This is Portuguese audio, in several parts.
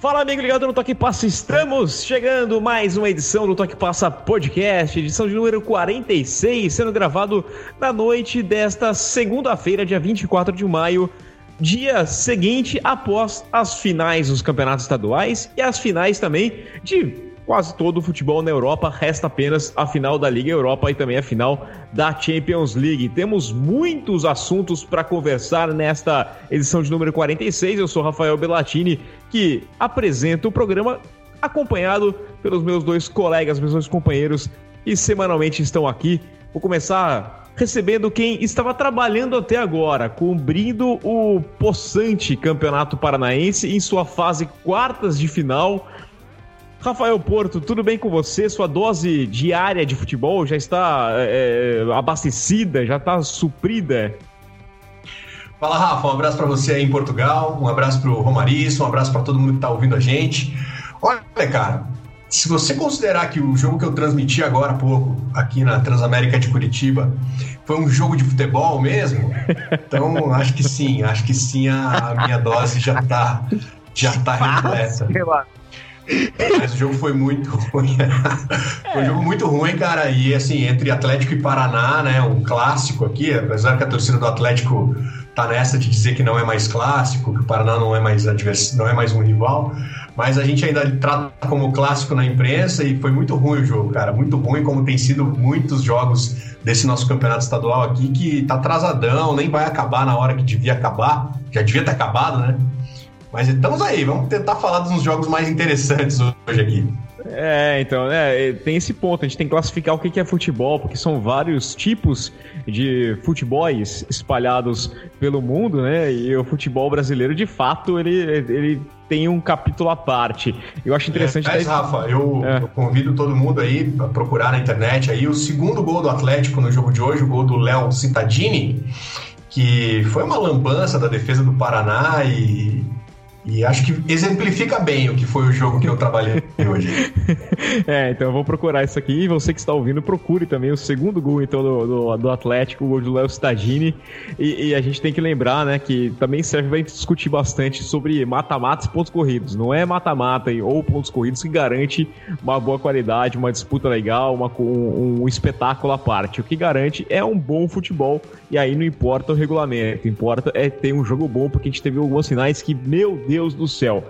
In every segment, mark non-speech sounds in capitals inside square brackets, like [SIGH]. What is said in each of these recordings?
Fala, amigo ligado no Toque Passa, estamos chegando mais uma edição do Toque Passa Podcast, edição de número 46, sendo gravado na noite desta segunda-feira, dia 24 de maio, dia seguinte após as finais dos campeonatos estaduais e as finais também de quase todo o futebol na Europa. Resta apenas a final da Liga Europa e também a final da Champions League. Temos muitos assuntos para conversar nesta edição de número 46. Eu sou Rafael Bellatini, que apresento o programa acompanhado pelos meus dois colegas, meus dois companheiros que semanalmente estão aqui. Vou começar recebendo quem estava trabalhando até agora, cobrindo o possante Campeonato Paranaense em sua fase quartas de final Rafael Porto, tudo bem com você? Sua dose diária de futebol já está é, é abastecida, já está suprida? Fala, Rafa. Um abraço para você aí em Portugal, um abraço para o Romarisso, um abraço para todo mundo que está ouvindo a gente. Olha, cara, se você considerar que o jogo que eu transmiti agora há pouco, aqui na Transamérica de Curitiba, foi um jogo de futebol mesmo, então [LAUGHS] acho que sim, acho que sim, a, minha dose já está já tá repleta. O jogo foi muito ruim. [LAUGHS] foi um jogo muito ruim, cara. E assim, entre Atlético e Paraná, né? Um clássico aqui, apesar que a torcida do Atlético tá nessa de dizer que não é mais clássico, que o Paraná não é mais advers... não é mais um rival, mas a gente ainda trata como clássico na imprensa e foi muito ruim o jogo, cara, muito ruim como tem sido muitos jogos desse nosso campeonato estadual aqui que tá atrasadão, nem vai acabar na hora que devia acabar, já devia ter acabado, né? Mas estamos aí, vamos tentar falar dos jogos mais interessantes hoje aqui. É, então, é, tem esse ponto, a gente tem que classificar o que é futebol, porque são vários tipos de futebols espalhados pelo mundo, né? E o futebol brasileiro, de fato, ele, ele tem um capítulo à parte. Eu acho interessante. É, mas, Rafa, eu, é. eu, convido todo mundo aí a procurar na internet aí o segundo gol do Atlético no jogo de hoje, o gol do Léo Cittadini, que foi uma lambança da defesa do Paraná e e acho que exemplifica bem o que foi o jogo que eu trabalhei [LAUGHS] hoje. [LAUGHS] é, então eu vou procurar isso aqui. E você que está ouvindo, procure também o segundo gol então, do, do, do Atlético, o gol do Léo Stagini. E, e, a gente tem que lembrar, né, que também serve para discutir bastante sobre mata-matas e pontos corridos. Não é mata-mata ou pontos corridos que garante uma boa qualidade, uma disputa legal, uma, um, um espetáculo à parte. O que garante é um bom futebol. E aí não importa o regulamento, importa é ter um jogo bom, porque a gente teve alguns sinais que, meu Deus do céu.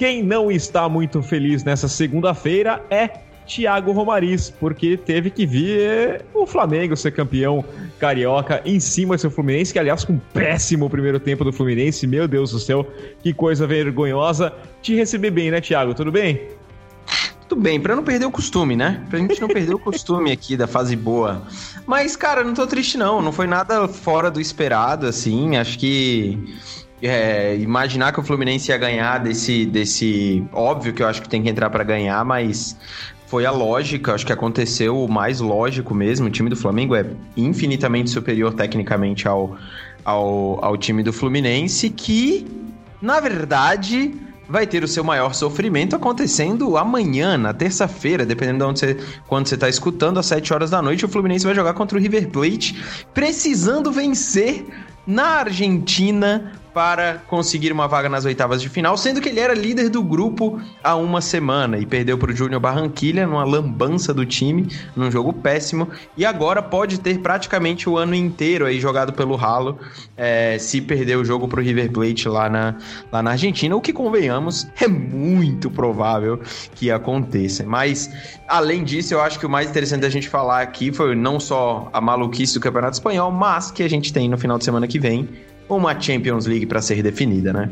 Quem não está muito feliz nessa segunda-feira é Thiago Romariz, porque teve que vir o Flamengo ser campeão carioca em cima do seu Fluminense, que aliás com um péssimo primeiro tempo do Fluminense, meu Deus do céu, que coisa vergonhosa. Te receber bem, né, Thiago? Tudo bem? Tudo bem, pra não perder o costume, né? Pra gente não perder o [LAUGHS] costume aqui da fase boa. Mas, cara, não tô triste não, não foi nada fora do esperado, assim, acho que é, imaginar que o Fluminense ia ganhar desse, desse. Óbvio que eu acho que tem que entrar para ganhar, mas foi a lógica, acho que aconteceu o mais lógico mesmo. O time do Flamengo é infinitamente superior tecnicamente ao, ao, ao time do Fluminense, que, na verdade, vai ter o seu maior sofrimento acontecendo amanhã, na terça-feira, dependendo de onde você, quando você está escutando, às 7 horas da noite, o Fluminense vai jogar contra o River Plate, precisando vencer na Argentina para conseguir uma vaga nas oitavas de final, sendo que ele era líder do grupo há uma semana e perdeu para o Júnior Barranquilha numa lambança do time, num jogo péssimo, e agora pode ter praticamente o ano inteiro aí jogado pelo ralo é, se perder o jogo para o River Plate lá na, lá na Argentina, o que convenhamos é muito provável que aconteça. Mas além disso, eu acho que o mais interessante da gente falar aqui foi não só a maluquice do Campeonato Espanhol, mas que a gente tem no final de semana que vem uma Champions League para ser definida, né?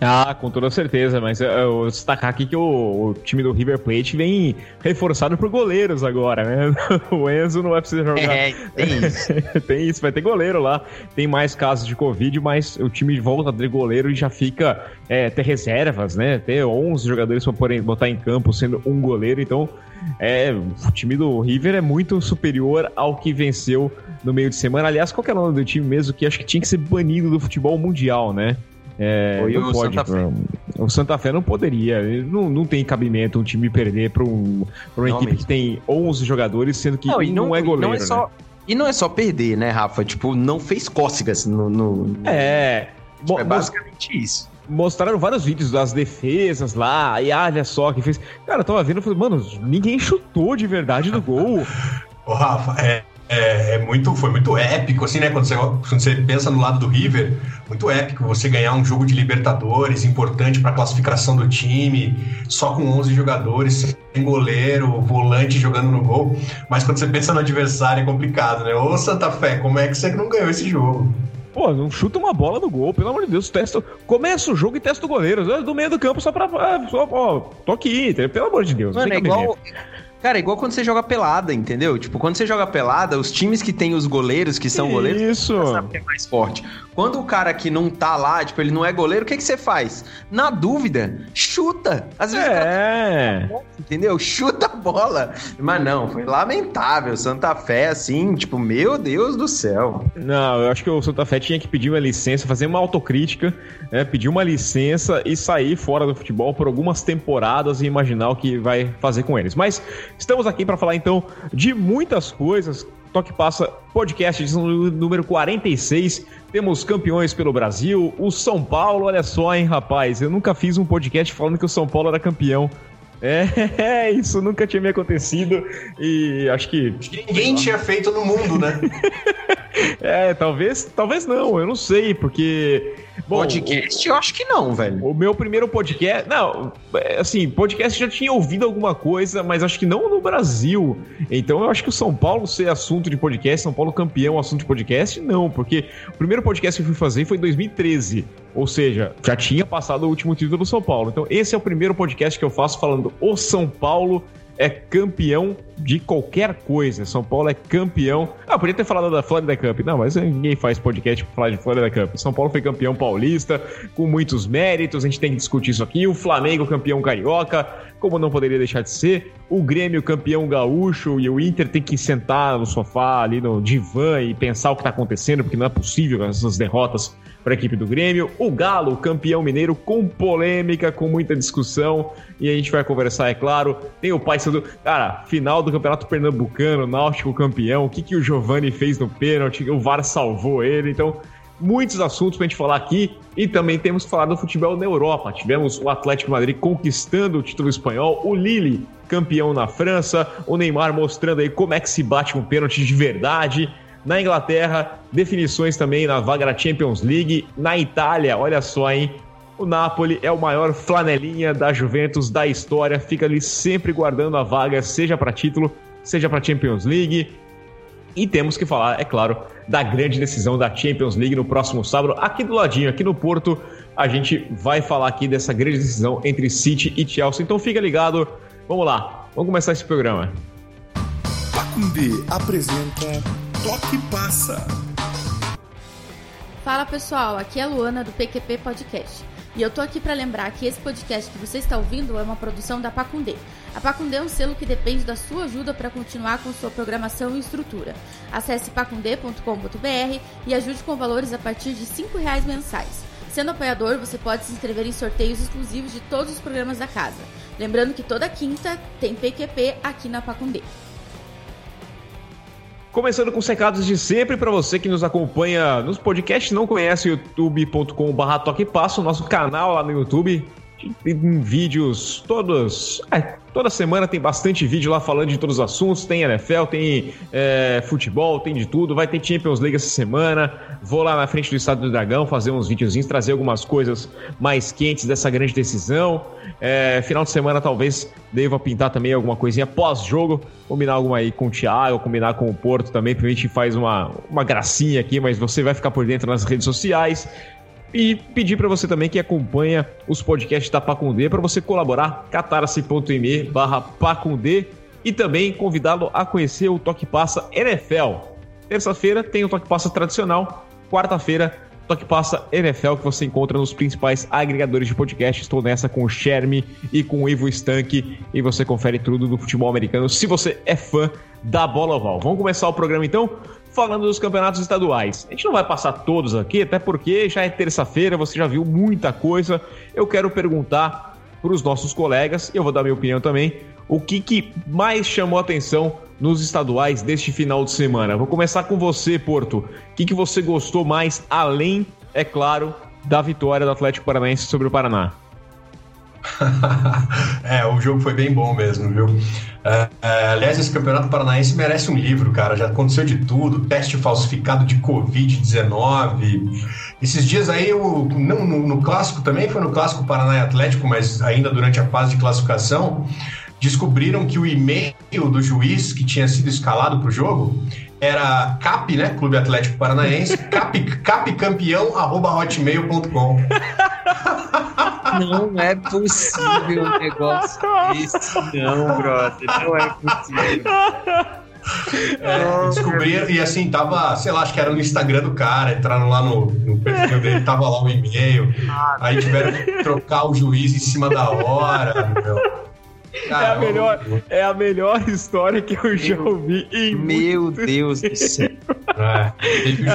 Ah, com toda certeza, mas eu, destacar aqui que o, o, time do River Plate vem reforçado por goleiros agora, né? [LAUGHS] O Enzo não vai precisar jogar. É, tem [LAUGHS] isso. tem isso, vai ter goleiro lá. Tem mais casos de Covid, mas o time volta a ter goleiro e já fica é, ter reservas, né? Ter 11 jogadores para botar em campo sendo um goleiro, então é, o time do River é muito superior ao que venceu no meio de semana. Aliás, qual que é o nome do time mesmo que acho que tinha que ser banido do futebol mundial, né? É, Foi o pode, Santa Fé. O Santa Fé não poderia. Não, não tem cabimento um time perder para um, uma equipe que tem 11 jogadores, sendo que não, não, não é goleiro. Não é só, né? E não é só perder, né, Rafa? Tipo, não fez cócegas no. no é. Tipo, é basicamente isso. mostraram vários vídeos das defesas lá, e olha só que fez. Cara, eu tava vendo e falei, mano, ninguém chutou de verdade no gol. [LAUGHS] Ô, Rafa, é, é, é, muito, foi muito épico, assim, né? Quando você, quando você pensa no lado do River, muito épico você ganhar um jogo de Libertadores importante para a classificação do time, só com 11 jogadores, sem goleiro, volante jogando no gol. Mas quando você pensa no adversário é complicado, né? Ô Santa Fé, como é que você não ganhou esse jogo? Pô, não chuta uma bola no gol, pelo amor de Deus. Testa, começa o jogo e testa o goleiro. Do meio do campo só pra. Só, ó, tô aqui, pelo amor de Deus. Mano, é igual, Cara, é igual quando você joga pelada, entendeu? Tipo, quando você joga pelada, os times que tem os goleiros, que são goleiros, Isso. sabe que é mais forte. Quando o cara que não tá lá, tipo, ele não é goleiro, o que, que você faz? Na dúvida, chuta. Às vezes É. entendeu? Chuta a bola. Mas não, foi lamentável. Santa Fé, assim, tipo, meu Deus do céu. Não, eu acho que o Santa Fé tinha que pedir uma licença, fazer uma autocrítica, né, pedir uma licença e sair fora do futebol por algumas temporadas e imaginar o que vai fazer com eles. Mas estamos aqui para falar então de muitas coisas. Toque Passa Podcast, número 46. Temos campeões pelo Brasil. O São Paulo, olha só, hein, rapaz. Eu nunca fiz um podcast falando que o São Paulo era campeão. É, [LAUGHS] isso nunca tinha me acontecido e acho que Acho que ninguém tinha feito no mundo, né? [LAUGHS] é, talvez, talvez não, eu não sei, porque bom, Podcast, eu acho que não, velho. o, meu primeiro podcast, não, é, assim, podcast já tinha ouvido alguma coisa, mas acho que não no Brasil. Então eu acho que o São Paulo ser assunto de podcast, São Paulo campeão assunto de podcast, não, porque o primeiro podcast que eu fui fazer foi em 2013. Ou seja, já tinha passado o último título do São Paulo. Então, esse é o primeiro podcast que eu faço falando o São Paulo é campeão de qualquer coisa. São Paulo é campeão. Ah, podia ter falado da Florida Cup. Não, mas ninguém faz podcast pra falar de Florida Cup. São Paulo foi campeão paulista, com muitos méritos. A gente tem que discutir isso aqui. O Flamengo campeão carioca, como não poderia deixar de ser. O Grêmio campeão gaúcho e o Inter tem que sentar no sofá ali no divã e pensar o que tá acontecendo, porque não é possível essas derrotas para a equipe do Grêmio. O Galo, campeão mineiro, com polêmica, com muita discussão. E a gente vai conversar, é claro. Tem o Paysandu. Cara, final do Campeonato Pernambucano, Náutico campeão. O que, que o Giovani fez no pênalti? O VAR salvou ele. Então, muitos assuntos pra gente falar aqui. E também temos que falar do futebol na Europa. Tivemos o Atlético Madrid conquistando o título espanhol. O Lille, campeão na França. O Neymar mostrando aí como é que se bate um pênalti de verdade. Na Inglaterra, definições também na vaga da Champions League. Na Itália, olha só, hein? O Napoli é o maior flanelinha da Juventus da história. Fica ali sempre guardando a vaga, seja para título, seja para Champions League. E temos que falar, é claro, da grande decisão da Champions League no próximo sábado, aqui do ladinho, aqui no Porto. A gente vai falar aqui dessa grande decisão entre City e Chelsea. Então fica ligado. Vamos lá, vamos começar esse programa. Pacundê apresenta Toque Passa. Fala pessoal, aqui é a Luana do PQP Podcast. E eu tô aqui para lembrar que esse podcast que você está ouvindo é uma produção da Pacundê. A Pacundê é um selo que depende da sua ajuda para continuar com sua programação e estrutura. Acesse pacundê.com.br e ajude com valores a partir de R$ reais mensais. Sendo apoiador, você pode se inscrever em sorteios exclusivos de todos os programas da casa. Lembrando que toda quinta tem PQP aqui na Pacundê. Começando com os recados de sempre para você que nos acompanha nos podcasts, não conhece youtube.com.br Toque Passo, nosso canal lá no YouTube. Tem vídeos todos. É, toda semana tem bastante vídeo lá falando de todos os assuntos. Tem NFL, tem é, futebol, tem de tudo. Vai ter Champions League essa semana. Vou lá na frente do Estado do Dragão fazer uns videozinhos, trazer algumas coisas mais quentes dessa grande decisão. É, final de semana talvez deva pintar também alguma coisinha pós-jogo. Combinar alguma aí com o Thiago, combinar com o Porto também. Pra gente faz uma, uma gracinha aqui, mas você vai ficar por dentro nas redes sociais. E pedir para você também que acompanha os podcasts da Pacundê para você colaborar, catarse.me barra Pacundê e também convidá-lo a conhecer o Toque Passa NFL. Terça-feira tem o Toque Passa tradicional, quarta-feira Toque Passa NFL que você encontra nos principais agregadores de podcast. Estou nessa com o Sherme e com o Ivo Stank e você confere tudo do futebol americano se você é fã da bola oval. Vamos começar o programa então falando dos campeonatos estaduais. A gente não vai passar todos aqui, até porque já é terça-feira, você já viu muita coisa. Eu quero perguntar para os nossos colegas, e eu vou dar minha opinião também, o que, que mais chamou atenção nos estaduais deste final de semana. Vou começar com você, Porto. O que, que você gostou mais, além, é claro, da vitória do Atlético Paranaense sobre o Paraná. [LAUGHS] é, o jogo foi bem bom mesmo, viu? É, é, aliás, esse Campeonato Paranaense merece um livro, cara. Já aconteceu de tudo: teste falsificado de Covid-19. Esses dias aí, o, não, no, no, clássico também, foi no clássico Paraná Atlético, mas ainda durante a fase de classificação, descobriram que o e-mail do juiz que tinha sido escalado para o jogo era CAP, né? Clube Atlético Paranaense, [LAUGHS] cap, capcampeão.hotmail.com. [LAUGHS] Não é possível um negócio desse, não, brother. Não é possível. É, descobriram, e assim, tava, sei lá, acho que era no Instagram do cara, entraram lá no, no perfil dele, tava lá o e-mail, aí tiveram que trocar o juiz em cima da hora, meu. é, a melhor, é a melhor história que eu já ouvi em Meu Deus do céu. É,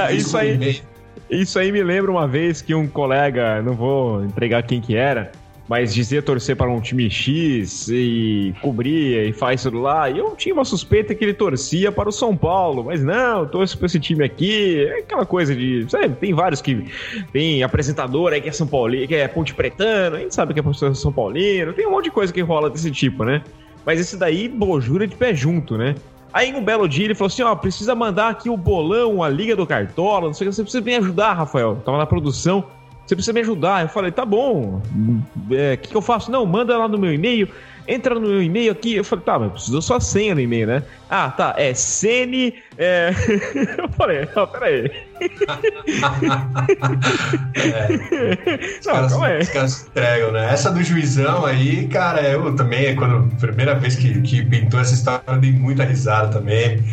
é, isso aí. Isso aí me lembra uma vez que um colega, não vou entregar quem que era, mas dizia torcer para um time X e cobria e faz tudo lá. E eu tinha uma suspeita que ele torcia para o São Paulo, mas não, torço para esse time aqui. É aquela coisa de. Sabe, tem vários que. Tem apresentador aí que é São Paulino, que é Ponte Pretano, a gente sabe que é professor São Paulino, tem um monte de coisa que rola desse tipo, né? Mas esse daí, bojura de pé junto, né? Aí um belo dia ele falou assim: ó, precisa mandar aqui o bolão, a Liga do Cartola, não sei o que, você precisa me ajudar, Rafael. Tava na produção. Você precisa me ajudar. Eu falei, tá bom. O é, que, que eu faço? Não, manda lá no meu e-mail. Entra no meu e-mail aqui. Eu falei, tá, mas preciso só senha no e-mail, né? Ah, tá. É Sene. É... [LAUGHS] eu falei, não, peraí. é. Os, não, caras, é. os caras entregam, né? Essa do juizão aí, cara, eu também, quando primeira vez que, que pintou essa história, eu dei muita risada também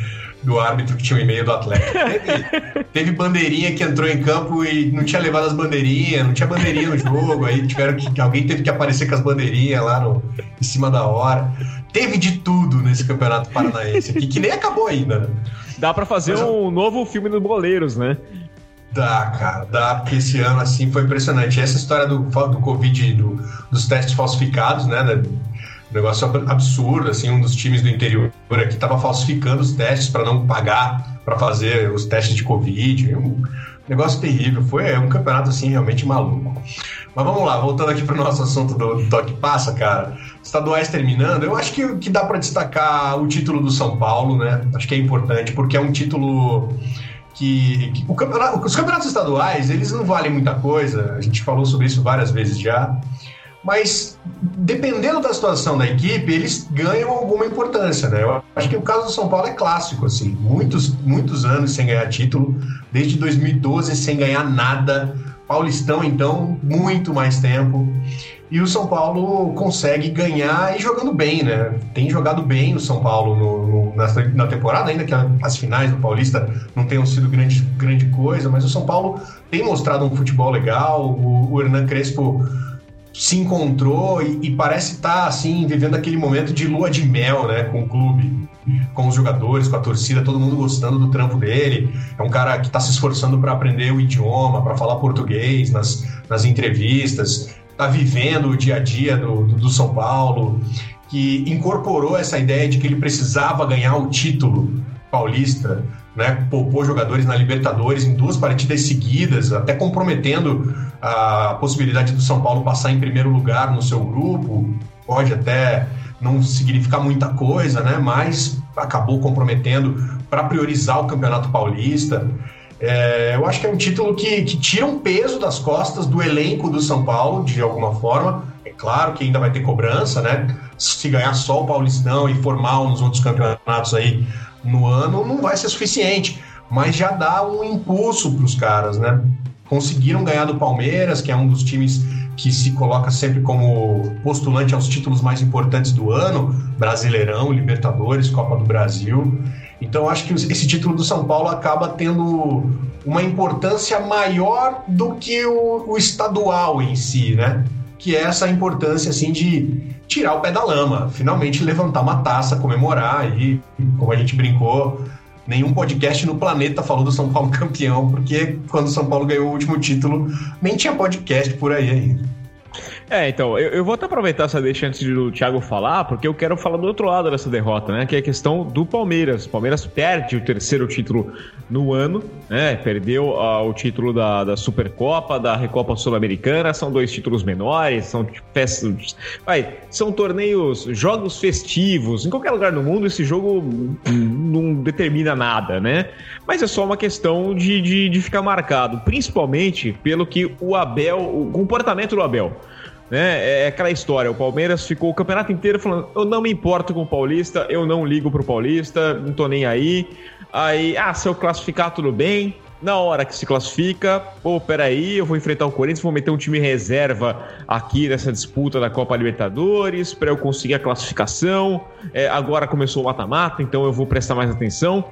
do árbitro que tinha o e-mail do Atlético. [LAUGHS] Teve, teve, bandeirinha que entrou em campo e não tinha levado as bandeirinhas, não tinha bandeirinha no jogo, aí tiveram que. Alguém teve que aparecer com as bandeirinhas lá no, em cima da hora. Teve de tudo nesse campeonato paranaense aqui, que nem acabou ainda. Né? Dá para fazer Mas, um novo filme dos boleiros, né? Dá, cara, dá, porque esse ano assim foi impressionante. Essa história do, do Covid, do, dos testes falsificados, né? Um negócio absurdo, assim, um dos times do interior aqui estava falsificando os testes para não pagar para fazer os testes de Covid. Um negócio terrível. Foi é um campeonato, assim, realmente maluco. Mas vamos lá, voltando aqui para o nosso assunto do, Toque Passa, cara. Estaduais terminando, eu acho que, que dá para destacar o título do São Paulo, né? Acho que é importante, porque é um título que, que campeonato, os campeonatos estaduais, eles não valem muita coisa. A gente falou sobre isso várias vezes já mas dependendo da situação da equipe, eles ganham alguma importância, né? Eu acho que o caso do São Paulo é clássico, assim, muitos, muitos anos sem ganhar título, desde 2012 sem ganhar nada, Paulistão, então, muito mais tempo. E o São Paulo consegue ganhar e jogando bem, né? Tem jogado bem o São Paulo no, no, na, na, temporada, ainda que as finais do Paulista não tenham sido grande, grande coisa, mas o São Paulo tem mostrado um futebol legal. O, o Hernan Crespo se encontrou e, e parece estar tá, assim vivendo aquele momento de lua de mel, né, com o clube, com os jogadores, com a torcida, todo mundo gostando do trampo dele. É um cara que está se esforçando para aprender o idioma, para falar português nas, nas entrevistas, está vivendo o dia a dia do, do, do São Paulo, que incorporou essa ideia de que ele precisava ganhar o título paulista né, poupou jogadores na Libertadores em duas partidas seguidas, até comprometendo a possibilidade do São Paulo passar em primeiro lugar no seu grupo. Pode até não significar muita coisa, né, mas acabou comprometendo para priorizar o Campeonato Paulista. É, eu acho que é um título que, que tira um peso das costas do elenco do São Paulo, de alguma forma. É claro que ainda vai ter cobrança, né? Se ganhar só o Paulistão e formal nos outros campeonatos aí, no ano não vai ser suficiente, mas já dá um impulso para os caras, né? Conseguiram ganhar do Palmeiras, que é um dos times que se coloca sempre como postulante aos títulos mais importantes do ano, Brasileirão, Libertadores, Copa do Brasil. Então acho que esse título do São Paulo acaba tendo uma importância maior do que o, o estadual em si, né? Que é essa importância assim de tirar o pé da lama, finalmente levantar uma taça, comemorar e, como a gente brincou, nenhum podcast no planeta falou do São Paulo [LAUGHS] campeão, porque quando o São Paulo ganhou o último título, nem tinha podcast por aí ainda. É, então, eu, eu, vou até aproveitar essa deixa antes do Thiago falar, porque eu quero falar do outro lado dessa derrota, né? Que é a questão do Palmeiras. O Palmeiras perde o terceiro título no ano, né? Perdeu uh, o título da, da Supercopa, da Recopa Sul-Americana, são dois títulos menores, são festas. Vai, são torneios, jogos festivos. Em qualquer lugar do mundo, esse jogo não determina nada, né? Mas é só uma questão de, de, de ficar marcado, principalmente pelo que o Abel, o comportamento do Abel né? É aquela história, o Palmeiras ficou o campeonato inteiro falando: eu não me importo com o Paulista, eu não ligo pro Paulista, não tô nem aí. Aí, ah, se eu classificar, tudo bem. Na hora que se classifica, pô, peraí, eu vou enfrentar o Corinthians, vou meter um time reserva aqui nessa disputa da Copa Libertadores para eu conseguir a classificação. É, agora começou o mata-mata, então eu vou prestar mais atenção.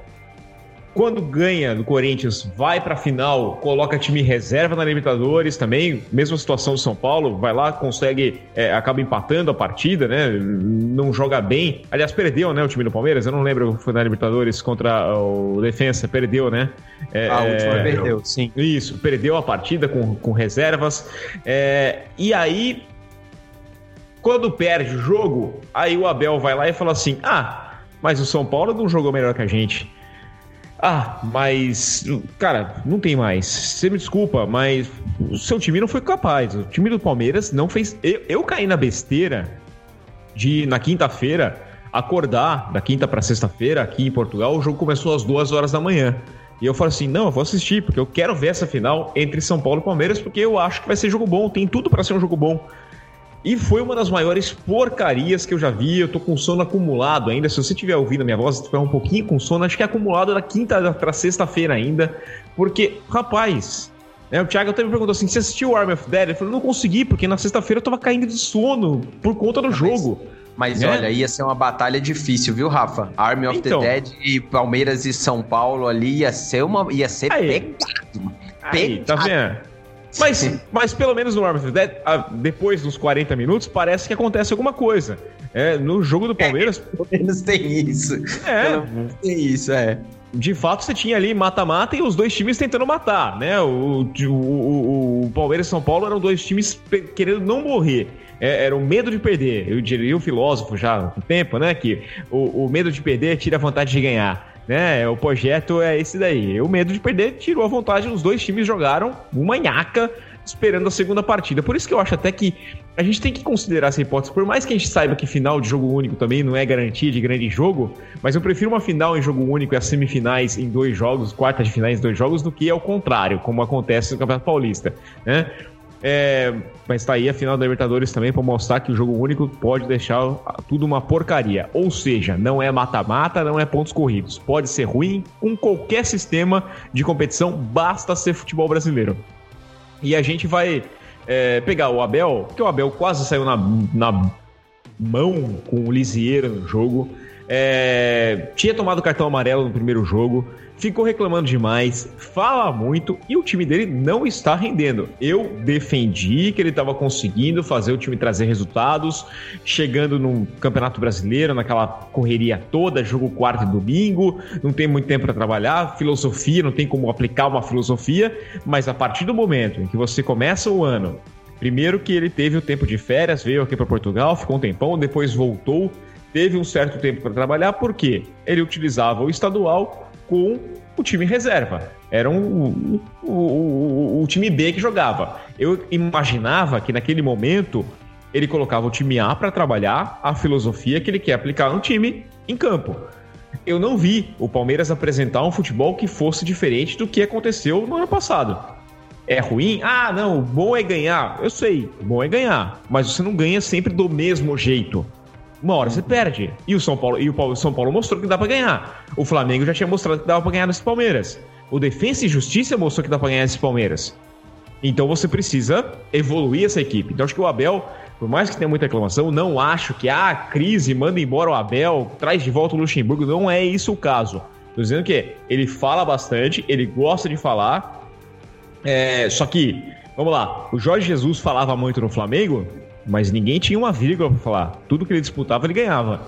Quando ganha do Corinthians, vai para a final, coloca time reserva na Libertadores também, mesma situação do São Paulo, vai lá, consegue, é, acaba empatando a partida, né? Não joga bem. Aliás, perdeu, né? O time do Palmeiras, eu não lembro, foi na Libertadores contra o Defensa, perdeu, né? É, a última é, perdeu, sim. Isso, perdeu a partida com, com reservas. É, e aí, quando perde o jogo, aí o Abel vai lá e fala assim: ah, mas o São Paulo não jogou melhor que a gente. Ah, mas. Cara, não tem mais. Você me desculpa, mas o seu time não foi capaz. O time do Palmeiras não fez. Eu, eu caí na besteira de, na quinta-feira, acordar da quinta para sexta-feira aqui em Portugal. O jogo começou às duas horas da manhã. E eu falo assim: não, eu vou assistir, porque eu quero ver essa final entre São Paulo e Palmeiras, porque eu acho que vai ser jogo bom. Tem tudo para ser um jogo bom. E foi uma das maiores porcarias que eu já vi. Eu tô com sono acumulado ainda. Se você estiver ouvindo a minha voz, estiver um pouquinho com sono, acho que é acumulado da quinta para sexta-feira ainda. Porque, rapaz, né, o Thiago até me perguntou assim: você assistiu Army of Dead? Eu falei, não consegui, porque na sexta-feira eu tava caindo de sono por conta do jogo. Mas né? olha, ia ser uma batalha difícil, viu, Rafa? Army of então, the Dead e Palmeiras e São Paulo ali ia ser uma. ia ser aí, pegado. Aí, tá vendo? Mas, mas pelo menos no Arm of Dead, depois dos 40 minutos, parece que acontece alguma coisa. É, no jogo do Palmeiras. É, pelo menos tem isso. É. tem isso, é. De fato, você tinha ali mata-mata e os dois times tentando matar, né? O, o, o, o Palmeiras e São Paulo eram dois times querendo não morrer. É, era o medo de perder. Eu diria o filósofo já há um tempo, né? Que o, o medo de perder tira a vontade de ganhar né? O projeto é esse daí. O medo de perder tirou a vontade. Os dois times jogaram uma nhaca esperando a segunda partida. Por isso que eu acho até que a gente tem que considerar essa hipótese. Por mais que a gente saiba que final de jogo único também não é garantia de grande jogo, mas eu prefiro uma final em jogo único e as semifinais em dois jogos, quartas de finais em dois jogos, do que ao contrário, como acontece no Campeonato Paulista, né? É, mas tá aí a final da Libertadores também para mostrar que o jogo único pode deixar tudo uma porcaria. Ou seja, não é mata-mata, não é pontos corridos. Pode ser ruim com qualquer sistema de competição, basta ser futebol brasileiro. E a gente vai é, pegar o Abel, porque o Abel quase saiu na, na mão com o Lisieiro no jogo. É, tinha tomado cartão amarelo no primeiro jogo ficou reclamando demais, fala muito e o time dele não está rendendo. Eu defendi que ele estava conseguindo fazer o time trazer resultados, chegando no Campeonato Brasileiro, naquela correria toda, jogo quarto e domingo, não tem muito tempo para trabalhar, filosofia, não tem como aplicar uma filosofia, mas a partir do momento em que você começa o ano, primeiro que ele teve o tempo de férias, veio aqui para Portugal, ficou um tempão, depois voltou, teve um certo tempo para trabalhar, porque ele utilizava o estadual com o time reserva. Era um, o, o, o time B que jogava. Eu imaginava que naquele momento ele colocava o time A para trabalhar a filosofia que ele quer aplicar no time em campo. Eu não vi o Palmeiras apresentar um futebol que fosse diferente do que aconteceu no ano passado. É ruim? Ah, não, bom é ganhar. Eu sei, bom é ganhar, mas você não ganha sempre do mesmo jeito. Uma hora você perde. E o São Paulo, e o São Paulo mostrou que dá para ganhar. O Flamengo já tinha mostrado que dava para ganhar nesse Palmeiras. O Defensa e Justiça mostrou que dá para ganhar nesse Palmeiras. Então você precisa evoluir essa equipe. Então acho que o Abel, por mais que tenha muita reclamação, não acho que a ah, crise manda embora o Abel, traz de volta o Luxemburgo. Não é isso o caso. Tô dizendo que ele fala bastante, ele gosta de falar. É, só que, vamos lá, o Jorge Jesus falava muito no Flamengo, mas ninguém tinha uma vírgula para falar. Tudo que ele disputava, ele ganhava.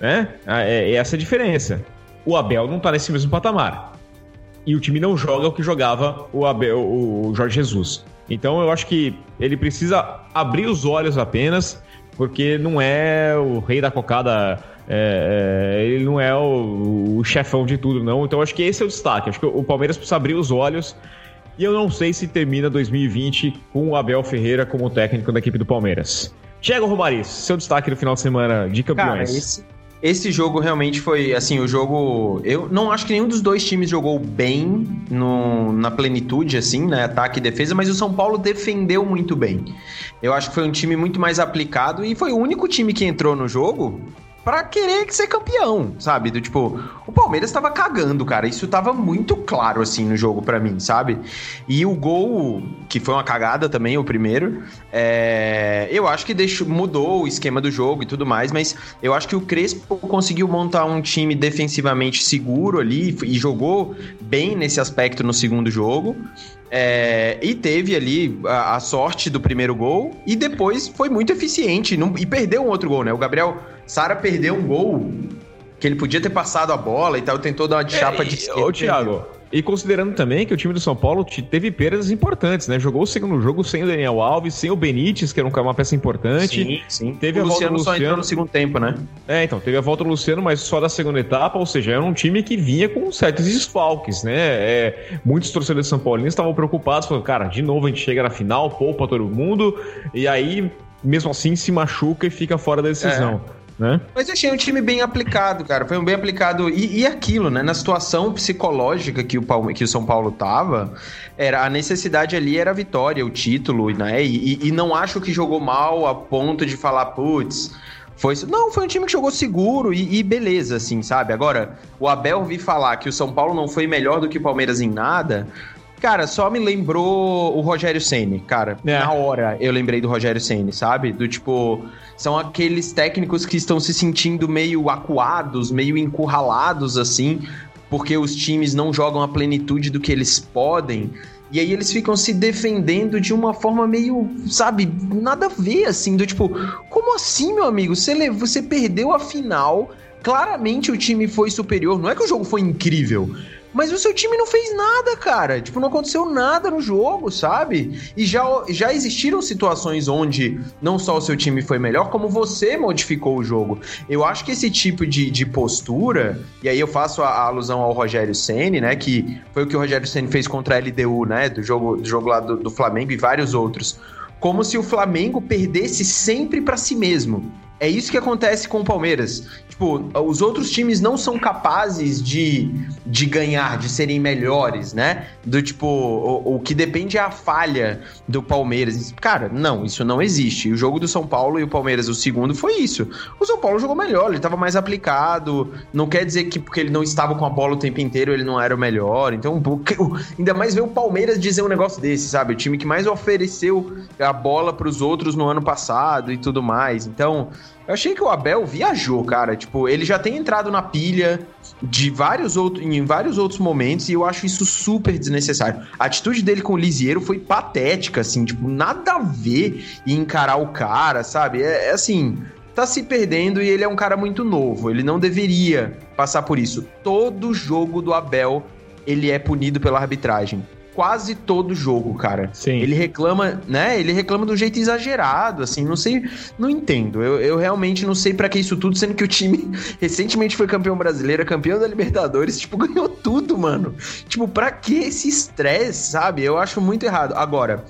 Né? Ah, é, é essa a diferença. O Abel não tá nesse mesmo patamar. E o time não joga o que jogava o Abel, o Jorge Jesus. Então eu acho que ele precisa abrir os olhos apenas, porque não é o rei da cocada. É, é, ele não é o, o, chefão de tudo, não. Então acho que esse é o destaque. Acho que o Palmeiras precisa abrir os olhos. E eu não sei se termina 2020 com o Abel Ferreira como técnico da equipe do Palmeiras. Tiago Romariz, seu destaque no final de semana de campeões. Cara, esse, esse jogo realmente foi, assim, o jogo. Eu não acho que nenhum dos dois times jogou bem no, na plenitude, assim, né? Ataque e defesa, mas o São Paulo defendeu muito bem. Eu acho que foi um time muito mais aplicado e foi o único time que entrou no jogo para querer ser campeão, sabe? Do tipo, o Palmeiras estava cagando, cara. Isso tava muito claro assim no jogo para mim, sabe? E o gol, que foi uma cagada também, o primeiro, é... eu acho que deixou, mudou o esquema do jogo e tudo mais, mas eu acho que o Crespo conseguiu montar um time defensivamente seguro ali e jogou bem nesse aspecto no segundo jogo. É, e teve ali a, a, sorte do primeiro gol e depois foi muito eficiente não, e perdeu um outro gol, né? O Gabriel Sara perdeu um gol que ele podia ter passado a bola e tal, tentou dar uma de chapa é, de esquerda. Ô, Thiago, e considerando também que o time do São Paulo teve perdas importantes, né? Jogou o segundo jogo sem o Daniel Alves, sem o Benítez, que era uma peça importante. Sim, sim. Teve o a Luciano, volta do Luciano só entrou no segundo tempo, né? É, então, teve a volta do Luciano, mas só da segunda etapa, ou seja, era um time que vinha com certos desfalques, né? É, muitos torcedores São Paulinos estavam preocupados, falando, cara, de novo a gente chega na final, poupa todo mundo, e aí, mesmo assim, se machuca e fica fora da decisão. É. Né? Mas eu achei um time bem aplicado, cara. Foi um bem aplicado. E, e aquilo, né? Na situação psicológica que o, Palme que o São Paulo tava, era, a necessidade ali era a vitória, o título, né? E, e, não acho que jogou mal a ponto de falar, putz. Foi, não, foi um time que jogou seguro e, e, beleza, assim, sabe? Agora, o Abel vi falar que o São Paulo não foi melhor do que o Palmeiras em nada. Cara, só me lembrou o Rogério Ceni, cara. É. Na hora eu lembrei do Rogério Ceni, sabe? Do tipo, são aqueles técnicos que estão se sentindo meio acuados, meio encurralados assim, porque os times não jogam a plenitude do que eles podem. E aí eles ficam se defendendo de uma forma meio, sabe, nada a ver, assim, do tipo, como assim, meu amigo? Você, você perdeu a final, claramente o time foi superior. Não é que o jogo foi incrível, mas o seu time não fez nada, cara. Tipo, não aconteceu nada no jogo, sabe? E já, já existiram situações onde não só o seu time foi melhor, como você modificou o jogo. Eu acho que esse tipo de, de postura, e aí eu faço a, a alusão ao Rogério Ceni, né? Que foi o que o Rogério Ceni fez contra a LDU, né? Do jogo, do jogo lá do, do Flamengo e vários outros. Como se o Flamengo perdesse sempre para si mesmo. É isso que acontece com o Palmeiras. Tipo, os outros times não são capazes de, de ganhar, de serem melhores, né? Do tipo, o, o que depende é a falha do Palmeiras. Cara, não, isso não existe. O jogo do São Paulo e o Palmeiras, o segundo, foi isso. O São Paulo jogou melhor, ele estava mais aplicado. Não quer dizer que porque ele não estava com a bola o tempo inteiro, ele não era o melhor. Então, ainda mais ver o Palmeiras dizer um negócio desse, sabe? O time que mais ofereceu a bola para os outros no ano passado e tudo mais. Então, eu achei que o Abel viajou, cara. Tipo, ele já tem entrado na pilha de vários outros, em vários outros momentos e eu acho isso super desnecessário. A atitude dele com o Lisieiro foi patética, assim, tipo, nada a ver em encarar o cara, sabe? É, é assim, tá se perdendo e ele é um cara muito novo. Ele não deveria passar por isso. Todo jogo do Abel, ele é punido pela arbitragem quase todo jogo, cara. Sim. Ele reclama, né? Ele reclama um jeito exagerado, assim, não sei, não entendo. Eu, eu realmente não sei para que isso tudo, sendo que o time [LAUGHS] recentemente foi campeão brasileiro, campeão da Libertadores, tipo, [LAUGHS] ganhou tudo, mano. Tipo, pra que esse estresse, sabe? Eu acho muito errado. Agora,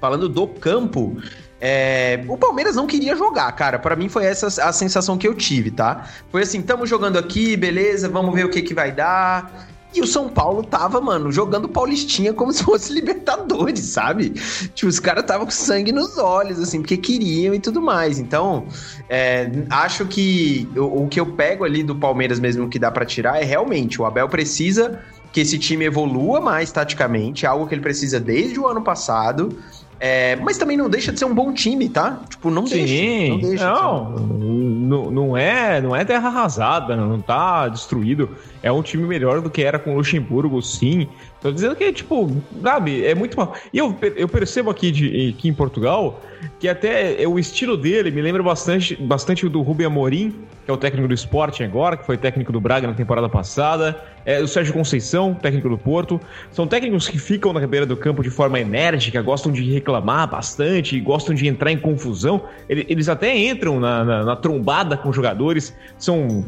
falando do campo, é, o Palmeiras não queria jogar, cara. Para mim foi essa a sensação que eu tive, tá? Foi assim, estamos jogando aqui, beleza, vamos ver o que que vai dar. E o São Paulo tava, mano, jogando Paulistinha como se fosse Libertadores, sabe? Tipo, os caras estavam com sangue nos olhos, assim, porque queriam e tudo mais. Então, é, acho que o, o, que eu pego ali do Palmeiras mesmo que dá para tirar é realmente o Abel precisa que esse time evolua mais taticamente, algo que ele precisa desde o ano passado. É, mas também não deixa de ser um bom time, tá? Tipo, não Sim, deixa. Não, deixa não, não, não, é, não é terra arrasada, não tá destruído. É um time melhor do que era com o Luxemburgo, sim. Tô dizendo que, tipo, sabe, é muito mal. E eu, eu percebo aqui, de, aqui em Portugal que até é o estilo dele me lembra bastante, bastante do Rubem Amorim, que é o técnico do Sporting agora, que foi técnico do Braga na temporada passada. É, o Sérgio Conceição, técnico do Porto. São técnicos que ficam na beira do campo de forma enérgica, gostam de reclamar bastante, gostam de entrar em confusão. Eles até entram na, na, na trombada com jogadores. São,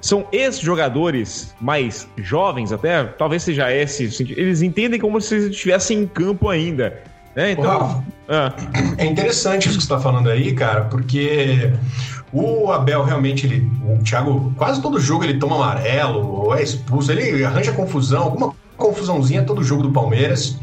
são ex-jogadores mais jovens, até, talvez seja esse. Eles entendem como se estivessem em campo ainda. É, então. é interessante isso que você está falando aí, cara, porque o Abel realmente, ele, o Thiago, quase todo jogo ele toma amarelo, ou é expulso, ele arranja confusão, alguma confusãozinha todo jogo do Palmeiras.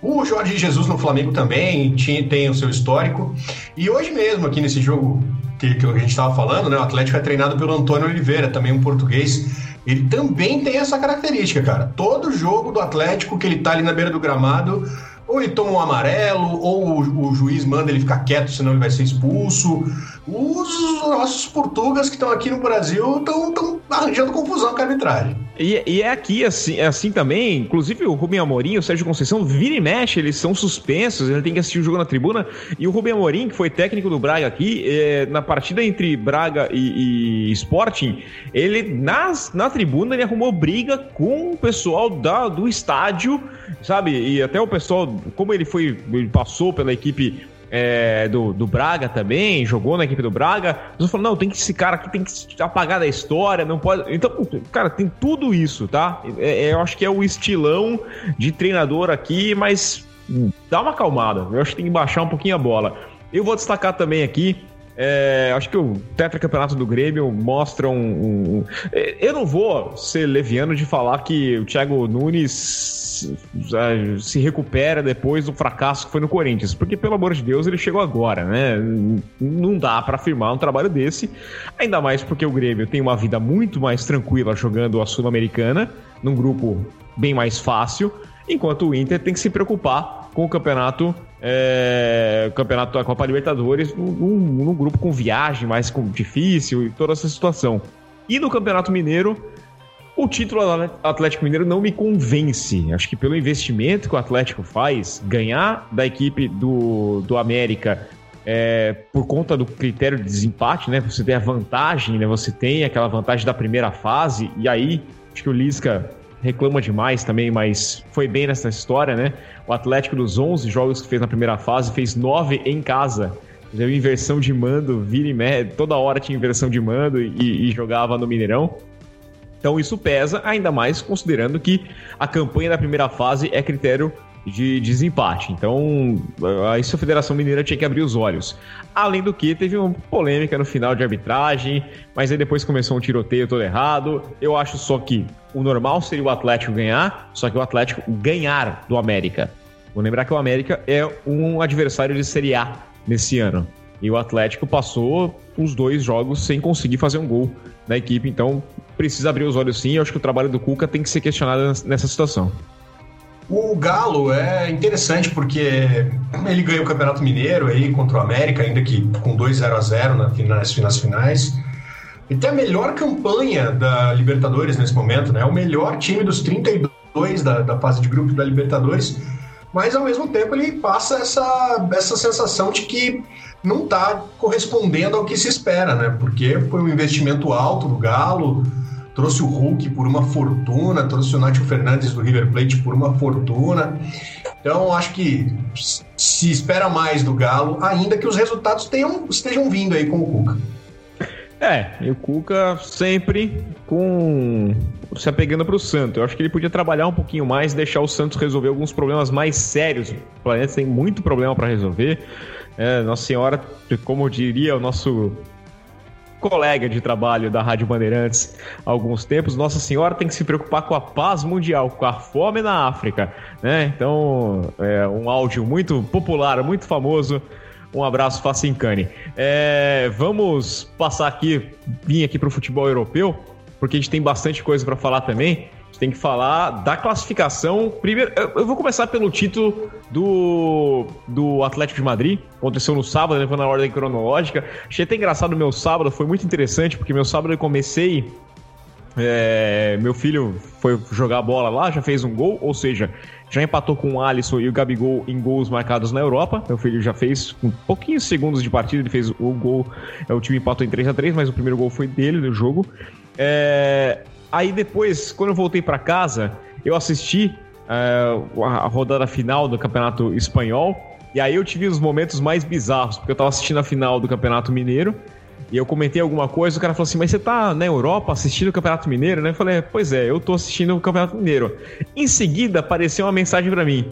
O Jorge Jesus no Flamengo também tinha, tem o seu histórico. E hoje mesmo, aqui nesse jogo que, que a gente estava falando, né, o Atlético é treinado pelo Antônio Oliveira, também um português. Ele também tem essa característica, cara. Todo jogo do Atlético que ele tá ali na beira do gramado ou ele toma um amarelo, ou o, o, juiz manda ele ficar quieto, senão ele vai ser expulso. Os nossos portugueses que estão aqui no Brasil estão arranjando confusão com a arbitragem. E, e, é aqui assim, é assim também, inclusive o Rubem Amorim, o Sérgio Conceição, vira e mexe, eles são suspensos, ele tem que assistir o jogo na tribuna. E o Rubem Amorim, que foi técnico do Braga aqui, é, na partida entre Braga e, e Sporting, ele nas, na tribuna ele arrumou briga com o pessoal da, do estádio, sabe? E até o pessoal, como ele foi, ele passou pela equipe é, do, do Braga também, jogou na equipe do Braga. Você falou, não, tem que esse cara aqui tem que apagar da história, não pode. Então, cara, tem tudo isso, tá? É, é, eu acho que é o estilão de treinador aqui, mas dá uma acalmada. Eu acho que tem que baixar um pouquinho a bola. Eu vou destacar também aqui é, acho que o tetracampeonato do Grêmio mostra um, um, Eu não vou ser leviano de falar que o Thiago Nunes se recupera depois do fracasso que foi no Corinthians, porque pelo amor de Deus ele chegou agora, né? Não dá para afirmar um trabalho desse, ainda mais porque o Grêmio tem uma vida muito mais tranquila jogando a Sul-Americana, num grupo bem mais fácil, enquanto o Inter tem que se preocupar com o campeonato é, campeonato da Copa Libertadores num, num grupo com viagem mais com, difícil e toda essa situação. E no Campeonato Mineiro, o título Atlético Mineiro não me convence. Acho que pelo investimento que o Atlético faz, ganhar da equipe do, do América é, por conta do critério de desempate, né? Você tem a vantagem, né? Você tem aquela vantagem da primeira fase, e aí acho que o Lisca reclama demais também, mas foi bem nessa história, né? O Atlético dos 11 jogos que fez na primeira fase fez 9 em casa. Deu inversão de mando, vira e meia, toda hora tinha inversão de mando e, e jogava no Mineirão. Então isso pesa, ainda mais considerando que a campanha da primeira fase é critério de desempate. Então, isso a Federação Mineira tinha que abrir os olhos. Além do que, teve uma polêmica no final de arbitragem, mas aí depois começou um tiroteio todo errado. Eu acho só que o normal seria o Atlético ganhar, só que o Atlético ganhar do América. Vou lembrar que o América é um adversário de Série A nesse ano. E o Atlético passou os dois jogos sem conseguir fazer um gol na equipe, então precisa abrir os olhos sim. Eu acho que o trabalho do Cuca tem que ser questionado nessa situação. O Galo é interessante porque ele ganhou o Campeonato Mineiro aí contra o América, ainda que com 2 0 a 0 nas finais finais. Ele tem a melhor campanha da Libertadores nesse momento, né? O melhor time dos 32 da, da fase de grupos da Libertadores. Mas ao mesmo tempo ele passa essa, essa sensação de que não está correspondendo ao que se espera, né? Porque foi um investimento alto do Galo, trouxe o Hulk por uma fortuna, trouxe o Nacho Fernandes do River Plate por uma fortuna. Então, acho que se espera mais do Galo, ainda que os resultados tenham, estejam vindo aí com o Cuca. É, e o Cuca sempre com se apegando para o Santos. Eu acho que ele podia trabalhar um pouquinho mais, deixar o Santos resolver alguns problemas mais sérios. O planeta tem muito problema para resolver. É, Nossa Senhora, como diria o nosso colega de trabalho da Rádio Bandeirantes há alguns tempos, Nossa Senhora tem que se preocupar com a paz mundial, com a fome na África, né? Então, é um áudio muito popular, muito famoso. Um abraço, Facincani. É, vamos passar aqui, vir aqui para o futebol europeu, porque a gente tem bastante coisa para falar também tem que falar da classificação. Primeiro, eu vou começar pelo título do, do Atlético de Madrid. Aconteceu no sábado, levando a ordem cronológica. Achei até engraçado o meu sábado, foi muito interessante, porque meu sábado eu comecei É, meu filho foi jogar bola lá, já fez um gol, ou seja, já empatou com o Alisson e o Gabigol em gols marcados na Europa. Meu filho já fez, com pouquinhos segundos de partida, ele fez o gol. É, o time empatou em 3 a 3 mas o primeiro gol foi dele no jogo. É, aí depois, quando eu voltei para casa, eu assisti é, a rodada final do Campeonato Espanhol. E aí eu tive os momentos mais bizarros, porque eu tava assistindo a final do Campeonato Mineiro. E eu comentei alguma coisa, o cara falou assim: Mas você tá na Europa assistindo o Campeonato Mineiro, né? Eu falei: Pois é, eu tô assistindo o Campeonato Mineiro. Em seguida, apareceu uma mensagem para mim: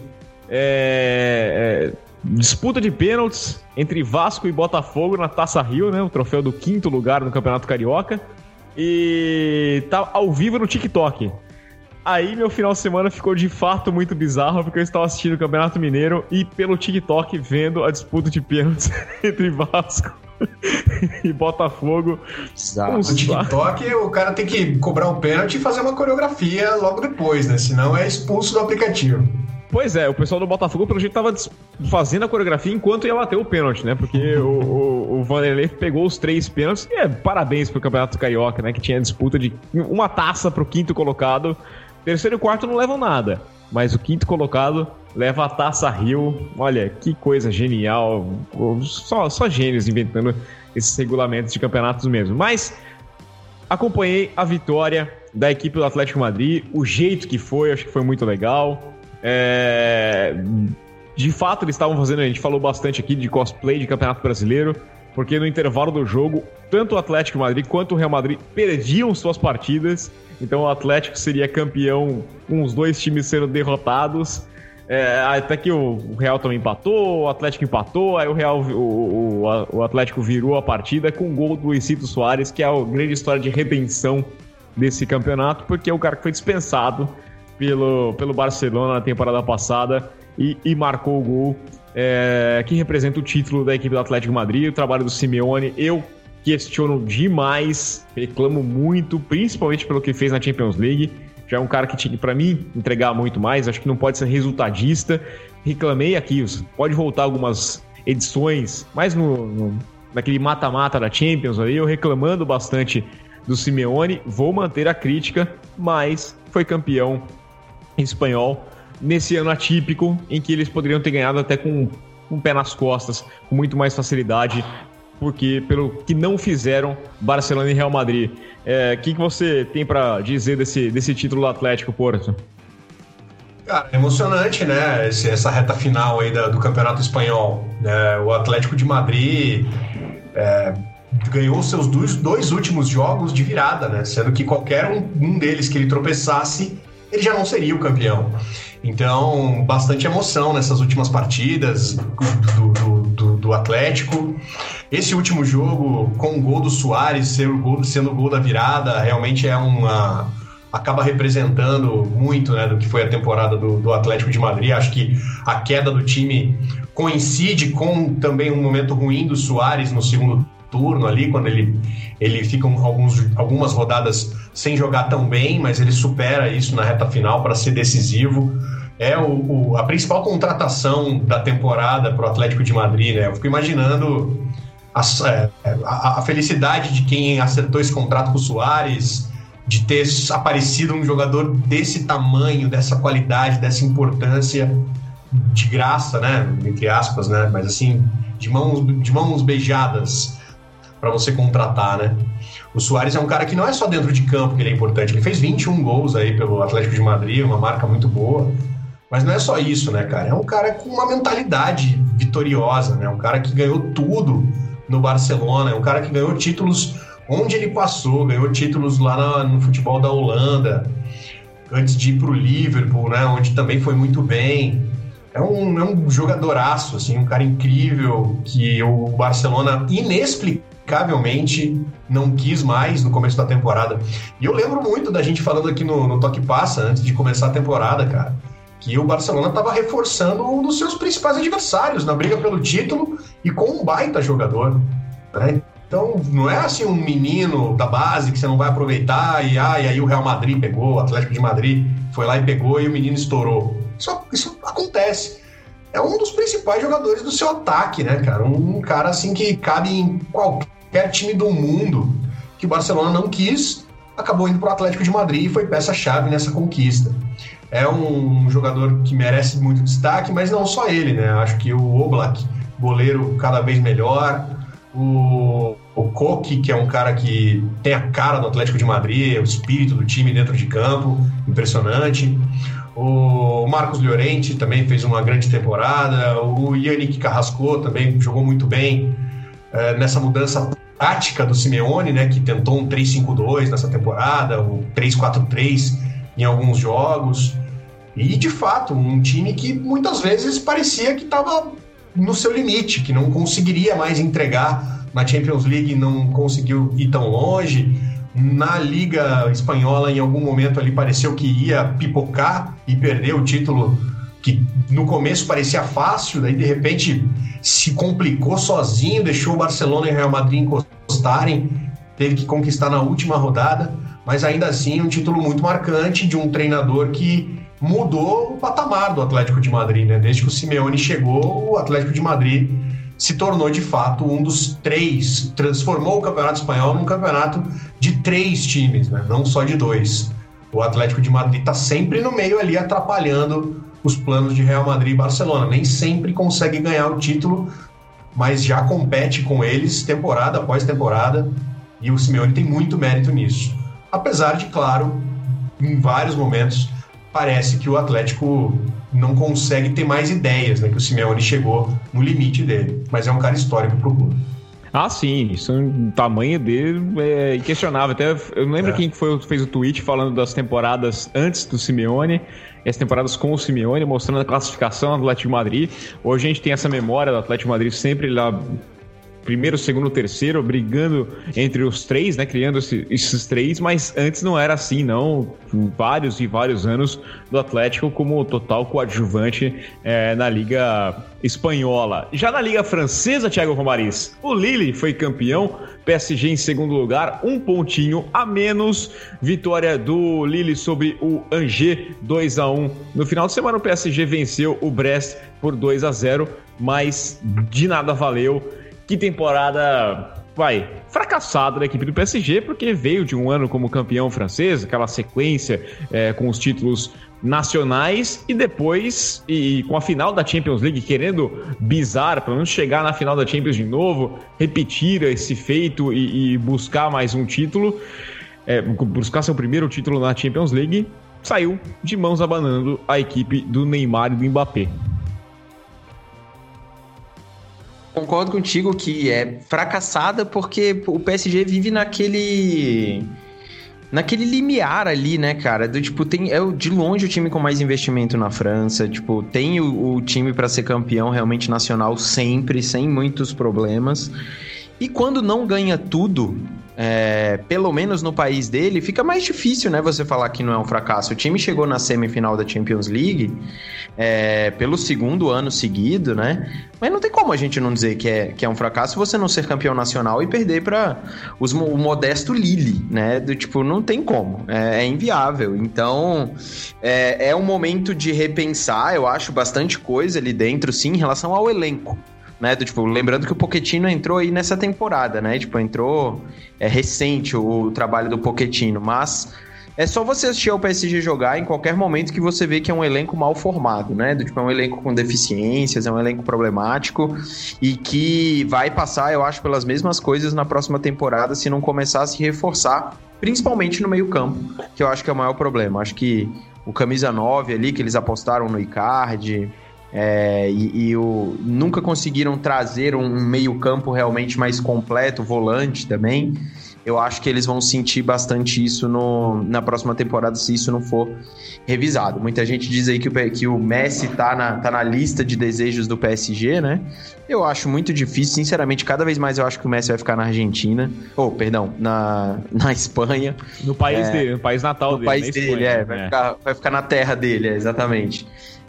é, é, Disputa de pênaltis entre Vasco e Botafogo na Taça Rio, né? O troféu do quinto lugar no Campeonato Carioca. E tá ao vivo no TikTok. Aí meu final de semana ficou de fato muito bizarro, porque eu estava assistindo o Campeonato Mineiro e pelo TikTok vendo a disputa de pênaltis [LAUGHS] entre Vasco e Botafogo. No TikTok, o cara tem que cobrar um pênalti e fazer uma coreografia logo depois, né? Senão é expulso do aplicativo. Pois é, o pessoal do Botafogo, pelo jeito, tava fazendo a coreografia enquanto ia bater o pênalti, né? Porque o, o, o Vanderlei pegou os três pênaltis. E é, parabéns pro Campeonato Carioca, né? Que tinha disputa de uma taça pro quinto colocado. Terceiro e quarto não levam nada. Mas o quinto colocado leva a taça Rio. Olha, que coisa genial. Só, só gênios inventando esses regulamentos de campeonatos mesmo. Mas acompanhei a vitória da equipe do Atlético Madrid, o jeito que foi, acho que foi muito legal. É... De fato, eles estavam fazendo, a gente falou bastante aqui de cosplay de Campeonato Brasileiro, porque no intervalo do jogo, tanto o Atlético Madrid quanto o Real Madrid perdiam suas partidas, então o Atlético seria campeão com os dois times sendo derrotados. É, até que o Real também empatou, o Atlético empatou, aí o Real, o, o, o Atlético virou a partida com o gol do Luizito Soares, que é a grande história de redenção desse campeonato, porque é o cara que foi dispensado pelo, pelo Barcelona na temporada passada e, e marcou o gol é, que representa o título da equipe do Atlético Madrid, o trabalho do Simeone. Eu questiono demais, reclamo muito, principalmente pelo que fez na Champions League. Já é um cara que tinha que, para mim, entregar muito mais. Acho que não pode ser resultadista. Reclamei aqui, pode voltar algumas edições, mais no, no naquele mata-mata da Champions ali, eu reclamando bastante do Simeone. Vou manter a crítica, mas foi campeão espanhol nesse ano atípico em que eles poderiam ter ganhado até com um pé nas costas, com muito mais facilidade, porque pelo que não fizeram Barcelona e Real Madrid. O é, que, que você tem para dizer desse, desse título do Atlético, Porto? Cara, emocionante, né? Esse, essa reta final aí da, do Campeonato Espanhol. É, o Atlético de Madrid é, ganhou seus dois, dois últimos jogos de virada, né? Sendo que qualquer um, um deles que ele tropeçasse ele já não seria o campeão. Então, bastante emoção nessas últimas partidas do, do, do, do Atlético. Esse último jogo, com o gol do Soares sendo o gol, sendo o gol da virada, realmente é uma. acaba representando muito né, do que foi a temporada do, do Atlético de Madrid. Acho que a queda do time coincide com também um momento ruim do Soares no segundo turno ali, quando ele, ele fica alguns, algumas rodadas sem jogar tão bem, mas ele supera isso na reta final para ser decisivo. É o, o, a principal contratação da temporada para o Atlético de Madrid, né? Eu fico imaginando a, é, a, a, felicidade de quem acertou esse contrato com o Soares, de ter aparecido um jogador desse tamanho, dessa qualidade, dessa importância, de graça, né? Entre aspas, né? Mas assim, de mãos, de mãos beijadas para você contratar, né? O Soares é um cara que não é só dentro de campo que ele é importante, ele fez 21 gols aí pelo Atlético de Madrid, uma marca muito boa. Mas não é só isso, né, cara? É um cara com uma mentalidade vitoriosa, né? Um cara que ganhou tudo no Barcelona, é um cara que ganhou títulos onde ele passou, ganhou títulos lá no futebol da Holanda, antes de ir para o Liverpool, né? Onde também foi muito bem. É um, é um jogadoraço, assim, um cara incrível que o Barcelona inexplicável inexplicavelmente não quis mais no começo da temporada. E eu lembro muito da gente falando aqui no, no Toque Passa, antes de começar a temporada, cara, que o Barcelona estava reforçando um dos seus principais adversários na briga pelo título e com um baita jogador. Né? Então, não é assim um menino da base que você não vai aproveitar e, ah, e aí o Real Madrid pegou, o Atlético de Madrid foi lá e pegou e o menino estourou. Isso, isso acontece é um dos principais jogadores do seu ataque, né, cara? Um cara assim que cabe em qualquer time do mundo que o Barcelona não quis acabou indo para o Atlético de Madrid e foi peça-chave nessa conquista. É um jogador que merece muito destaque, mas não só ele, né? Acho que o Oblak, goleiro cada vez melhor, o, o que é um cara que tem a cara do Atlético de Madrid, o espírito do time dentro de campo, impressionante. O Marcos Llorente também fez uma grande temporada. O Yannick Carrasco também jogou muito bem é, nessa mudança tática do Simeone, né, que tentou um 3-5-2 nessa temporada, o 3-4-3 em alguns jogos. E, de fato, um time que muitas vezes parecia que estava no seu limite, que não conseguiria mais entregar na Champions League, não conseguiu ir tão longe. Na Liga Espanhola, em algum momento ali pareceu que ia pipocar e perder o título que no começo parecia fácil, daí de repente se complicou sozinho, deixou o Barcelona e o Real Madrid encostarem, teve que conquistar na última rodada, mas ainda assim um título muito marcante de um treinador que mudou o patamar do Atlético de Madrid, né? Desde que o Simeone chegou, o Atlético de Madrid se tornou de fato um dos três, transformou o Campeonato Espanhol num campeonato de três times, né? não só de dois. O Atlético de Madrid está sempre no meio ali atrapalhando os planos de Real Madrid e Barcelona. Nem sempre consegue ganhar o título, mas já compete com eles temporada após temporada e o Simeone tem muito mérito nisso. Apesar de, claro, em vários momentos parece que o Atlético não consegue ter mais ideias, né? Que o Simeone chegou no limite dele. Mas é um cara histórico pro clube. Ah, sim, isso, o tamanho dele é inquestionável. Até eu não lembro é. quem foi, fez o tweet falando das temporadas antes do Simeone, as temporadas com o Simeone, mostrando a classificação do Atlético Madrid. Hoje a gente tem essa memória do Atlético Madrid sempre lá primeiro, segundo, terceiro, brigando entre os três, né? Criando esse, esses três, mas antes não era assim, não. Vários e vários anos do Atlético como total coadjuvante é, na Liga Espanhola. Já na Liga Francesa, Thiago Romariz, o Lille foi campeão, PSG em segundo lugar, um pontinho a menos. Vitória do Lille sobre o Angers, 2 a 1 No final de semana, o PSG venceu o Brest por 2 a 0 mas de nada valeu. Que temporada, vai, fracassada da equipe do PSG, porque veio de um ano como campeão francês, aquela sequência é, com os títulos nacionais e depois, e com a final da Champions League, querendo bizarro, pelo menos chegar na final da Champions de novo, repetir esse feito e, e buscar mais um título, é, buscar seu primeiro título na Champions League, saiu de mãos abanando a equipe do Neymar e do Mbappé. Concordo contigo que é fracassada porque o PSG vive naquele naquele limiar ali, né, cara? Do tipo, tem é de longe o time com mais investimento na França, tipo, tem o, o time para ser campeão realmente nacional sempre, sem muitos problemas. E quando não ganha tudo, é, pelo menos no país dele, fica mais difícil, né? Você falar que não é um fracasso. O time chegou na semifinal da Champions League é, pelo segundo ano seguido, né? Mas não tem como a gente não dizer que é, que é um fracasso você não ser campeão nacional e perder para o modesto Lille, né? Do tipo, não tem como. É, é inviável. Então, é, é um momento de repensar, eu acho, bastante coisa ali dentro, sim, em relação ao elenco né? Do, tipo, lembrando que o Poquetino entrou aí nessa temporada, né? Tipo, entrou é recente o, o trabalho do Poquetino, mas é só você assistir ao PSG jogar em qualquer momento que você vê que é um elenco mal formado, né? Do, tipo, é um elenco com deficiências, é um elenco problemático e que vai passar, eu acho, pelas mesmas coisas na próxima temporada se não começar a se reforçar, principalmente no meio-campo, que eu acho que é o maior problema. Acho que o camisa 9 ali, que eles apostaram no Icardi, é, e, e o, nunca conseguiram trazer um meio-campo realmente mais completo, volante também. Eu acho que eles vão sentir bastante isso no, na próxima temporada se isso não for revisado. Muita gente diz aí que o, que o Messi tá na, tá na lista de desejos do PSG, né? Eu acho muito difícil, sinceramente, cada vez mais eu acho que o Messi vai ficar na Argentina. Ou, oh, perdão, na, [LAUGHS] na Espanha. No país é, dele, no país natal no dele. No país dele, Espanha, é, vai, é. Ficar, vai ficar na terra dele, é, exatamente.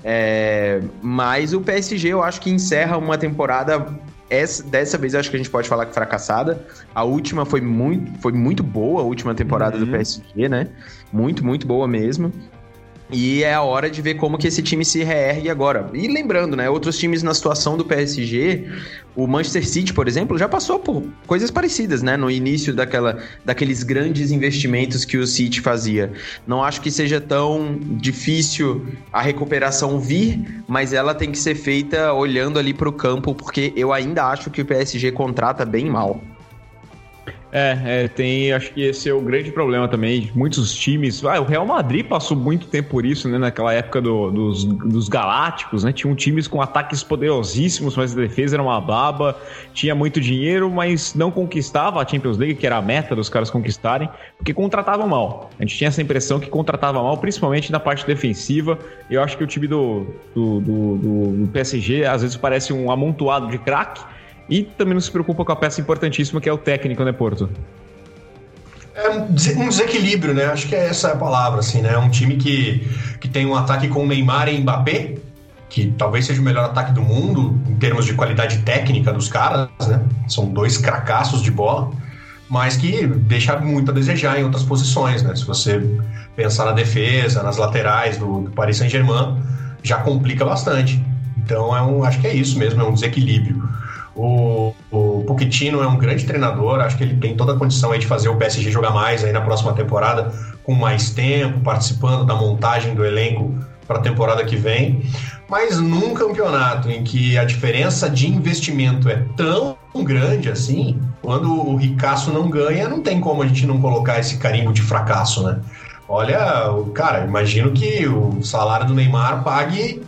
É, mas o PSG eu acho que encerra uma temporada. Essa, dessa vez eu acho que a gente pode falar que fracassada. A última foi muito, foi muito boa, a última temporada uhum. do PSG, né? Muito, muito boa mesmo. E é a hora de ver como que esse time se reergue agora. E lembrando, né, outros times na situação do PSG, o Manchester City, por exemplo, já passou por coisas parecidas, né, no início daquela, daqueles grandes investimentos que o City fazia. Não acho que seja tão difícil a recuperação vir, mas ela tem que ser feita olhando ali para o campo, porque eu ainda acho que o PSG contrata bem mal. É, é, tem, acho que esse é o grande problema também. Muitos times. Ah, o Real Madrid passou muito tempo por isso, né? Naquela época do, dos, dos Galácticos, né? Tinham times com ataques poderosíssimos, mas a defesa era uma baba. Tinha muito dinheiro, mas não conquistava a Champions League, que era a meta dos caras conquistarem, porque contratavam mal. A gente tinha essa impressão que contratava mal, principalmente na parte defensiva. Eu acho que o time do, do, do, do PSG às vezes parece um amontoado de craque e também não se preocupa com a peça importantíssima que é o técnico, né, Porto? É um desequilíbrio, né? Acho que é essa a palavra, assim, né? Um time que, que tem um ataque com Neymar e Mbappé, que talvez seja o melhor ataque do mundo em termos de qualidade técnica dos caras, né? São dois cracassos de bola, mas que deixa muito a desejar em outras posições, né? Se você pensar na defesa, nas laterais do, do Paris Saint-Germain, já complica bastante. Então, é um, acho que é isso mesmo, é um desequilíbrio. O, o é um grande treinador, acho que ele tem toda a condição aí de fazer o PSG jogar mais aí na próxima temporada, com mais tempo, participando da montagem do elenco para a temporada que vem. Mas num campeonato em que a diferença de investimento é tão grande assim, quando o Ricasso não ganha, não tem como a gente não colocar esse carimbo de fracasso, né? Olha, cara, imagino que o salário do Neymar pague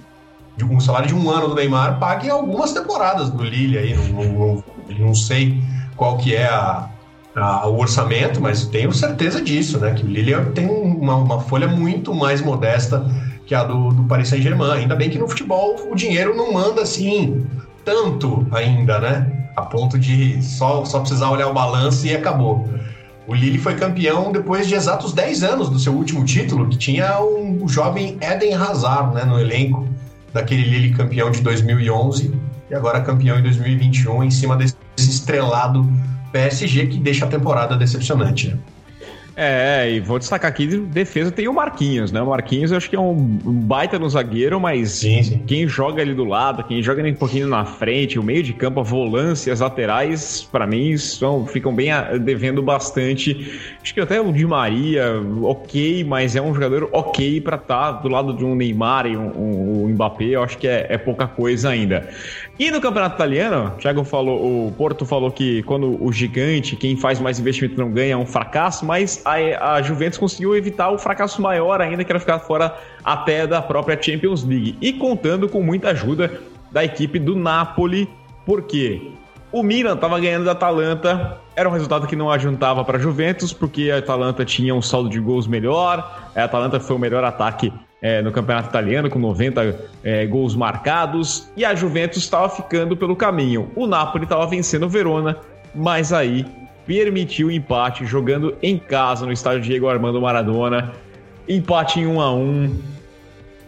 de um salário de um ano do Neymar pague algumas temporadas do Lille aí, não, não, sei qual que é a, a, o orçamento, mas tenho certeza disso, né? Que o Lille tem uma, uma folha muito mais modesta que a do, do Paris Saint-Germain. Ainda bem que no futebol o dinheiro não manda assim tanto ainda, né? A ponto de só, só precisar olhar o balanço e acabou. O Lille foi campeão depois de exatos 10 anos do seu último título, que tinha um, o jovem Eden Hazard né, no elenco daquele Lille campeão de 2011 e agora campeão em 2021 em cima desse estrelado PSG que deixa a temporada decepcionante. Né? É, e vou destacar aqui, de defesa tem o Marquinhos, né? O Marquinhos eu acho que é um baita no zagueiro, mas sim, sim. quem joga ali do lado, quem joga ali um pouquinho na frente, o meio de campo, a volância, as laterais, para mim, são, ficam bem devendo bastante. Acho que até o Di Maria, ok, mas é um jogador ok para estar tá do lado de um Neymar e um, um, um Mbappé, eu acho que é, é pouca coisa ainda. E no campeonato italiano, o Thiago falou, o Porto falou que quando o gigante, quem faz mais investimento não ganha, é um fracasso, mas a, a Juventus conseguiu evitar o fracasso maior ainda, que era ficar fora até da própria Champions League. E contando com muita ajuda da equipe do Napoli, porque o Milan estava ganhando da Atalanta, era um resultado que não ajuntava para a Juventus, porque a Atalanta tinha um saldo de gols melhor, a Atalanta foi o melhor ataque é, no campeonato italiano, com 90 é, gols marcados, e a Juventus estava ficando pelo caminho. O Napoli estava vencendo o Verona, mas aí permitiu o empate jogando em casa no estádio Diego Armando Maradona. Empate em 1 a 1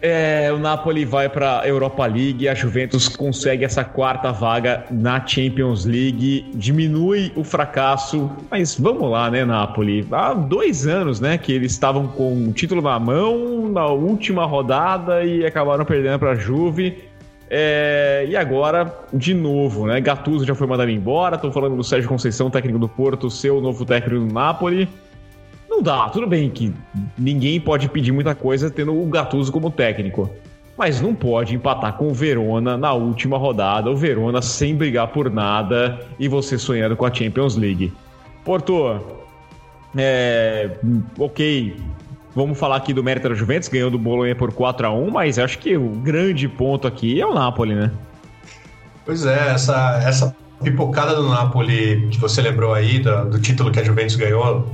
é, o Napoli vai para Europa League, a Juventus consegue essa quarta vaga na Champions League, diminui o fracasso, mas vamos lá, né, Napoli? Há dois anos, né, que eles estavam com o título na mão na última rodada e acabaram perdendo para a Juve. É, e agora, de novo, né? Gattuso já foi mandado embora. Estou falando do Sérgio Conceição, técnico do Porto, seu novo técnico do Napoli. Não dá, tudo bem que ninguém pode pedir muita coisa tendo o Gattuso como técnico. Mas não pode empatar com o Verona na última rodada, o Verona sem brigar por nada e você sonhando com a Champions League. Porto, é, ok, Vamos falar aqui do mérito da Juventus, ganhou do Bolonha por 4 a 1 mas acho que o grande ponto aqui é o Napoli, né? Pois é, essa, essa pipocada do Napoli que você lembrou aí, do, do título que a Juventus ganhou,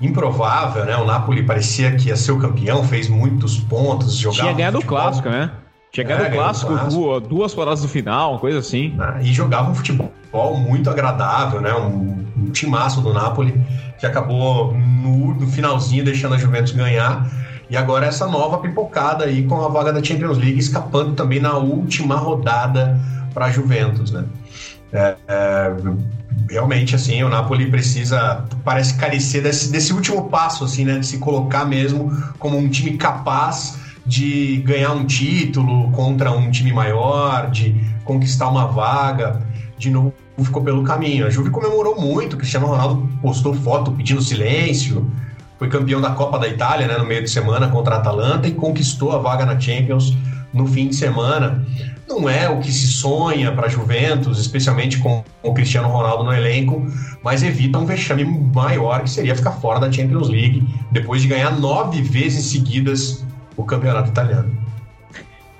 improvável, né? O Napoli parecia que ia ser o campeão, fez muitos pontos, jogava. Tinha ganhado o clássico, né? Tinha ganhado é, o clássico, clássico. duas rodadas do final, uma coisa assim. Ah, e jogava um futebol muito agradável, né? Um, um timaço do Napoli que acabou no, no finalzinho deixando a Juventus ganhar. E agora essa nova pipocada aí com a vaga da Champions League escapando também na última rodada para a Juventus, né? É, é, realmente, assim, o Napoli precisa, parece carecer desse, desse último passo, assim, né? De se colocar mesmo como um time capaz de ganhar um título contra um time maior, de conquistar uma vaga, de novo ficou pelo caminho. A Juve comemorou muito, Cristiano Ronaldo postou foto pedindo silêncio, foi campeão da Copa da Itália né, no meio de semana contra a Atalanta e conquistou a vaga na Champions no fim de semana. Não é o que se sonha para a Juventus, especialmente com o Cristiano Ronaldo no elenco, mas evita um vexame maior que seria ficar fora da Champions League depois de ganhar nove vezes seguidas o campeonato italiano.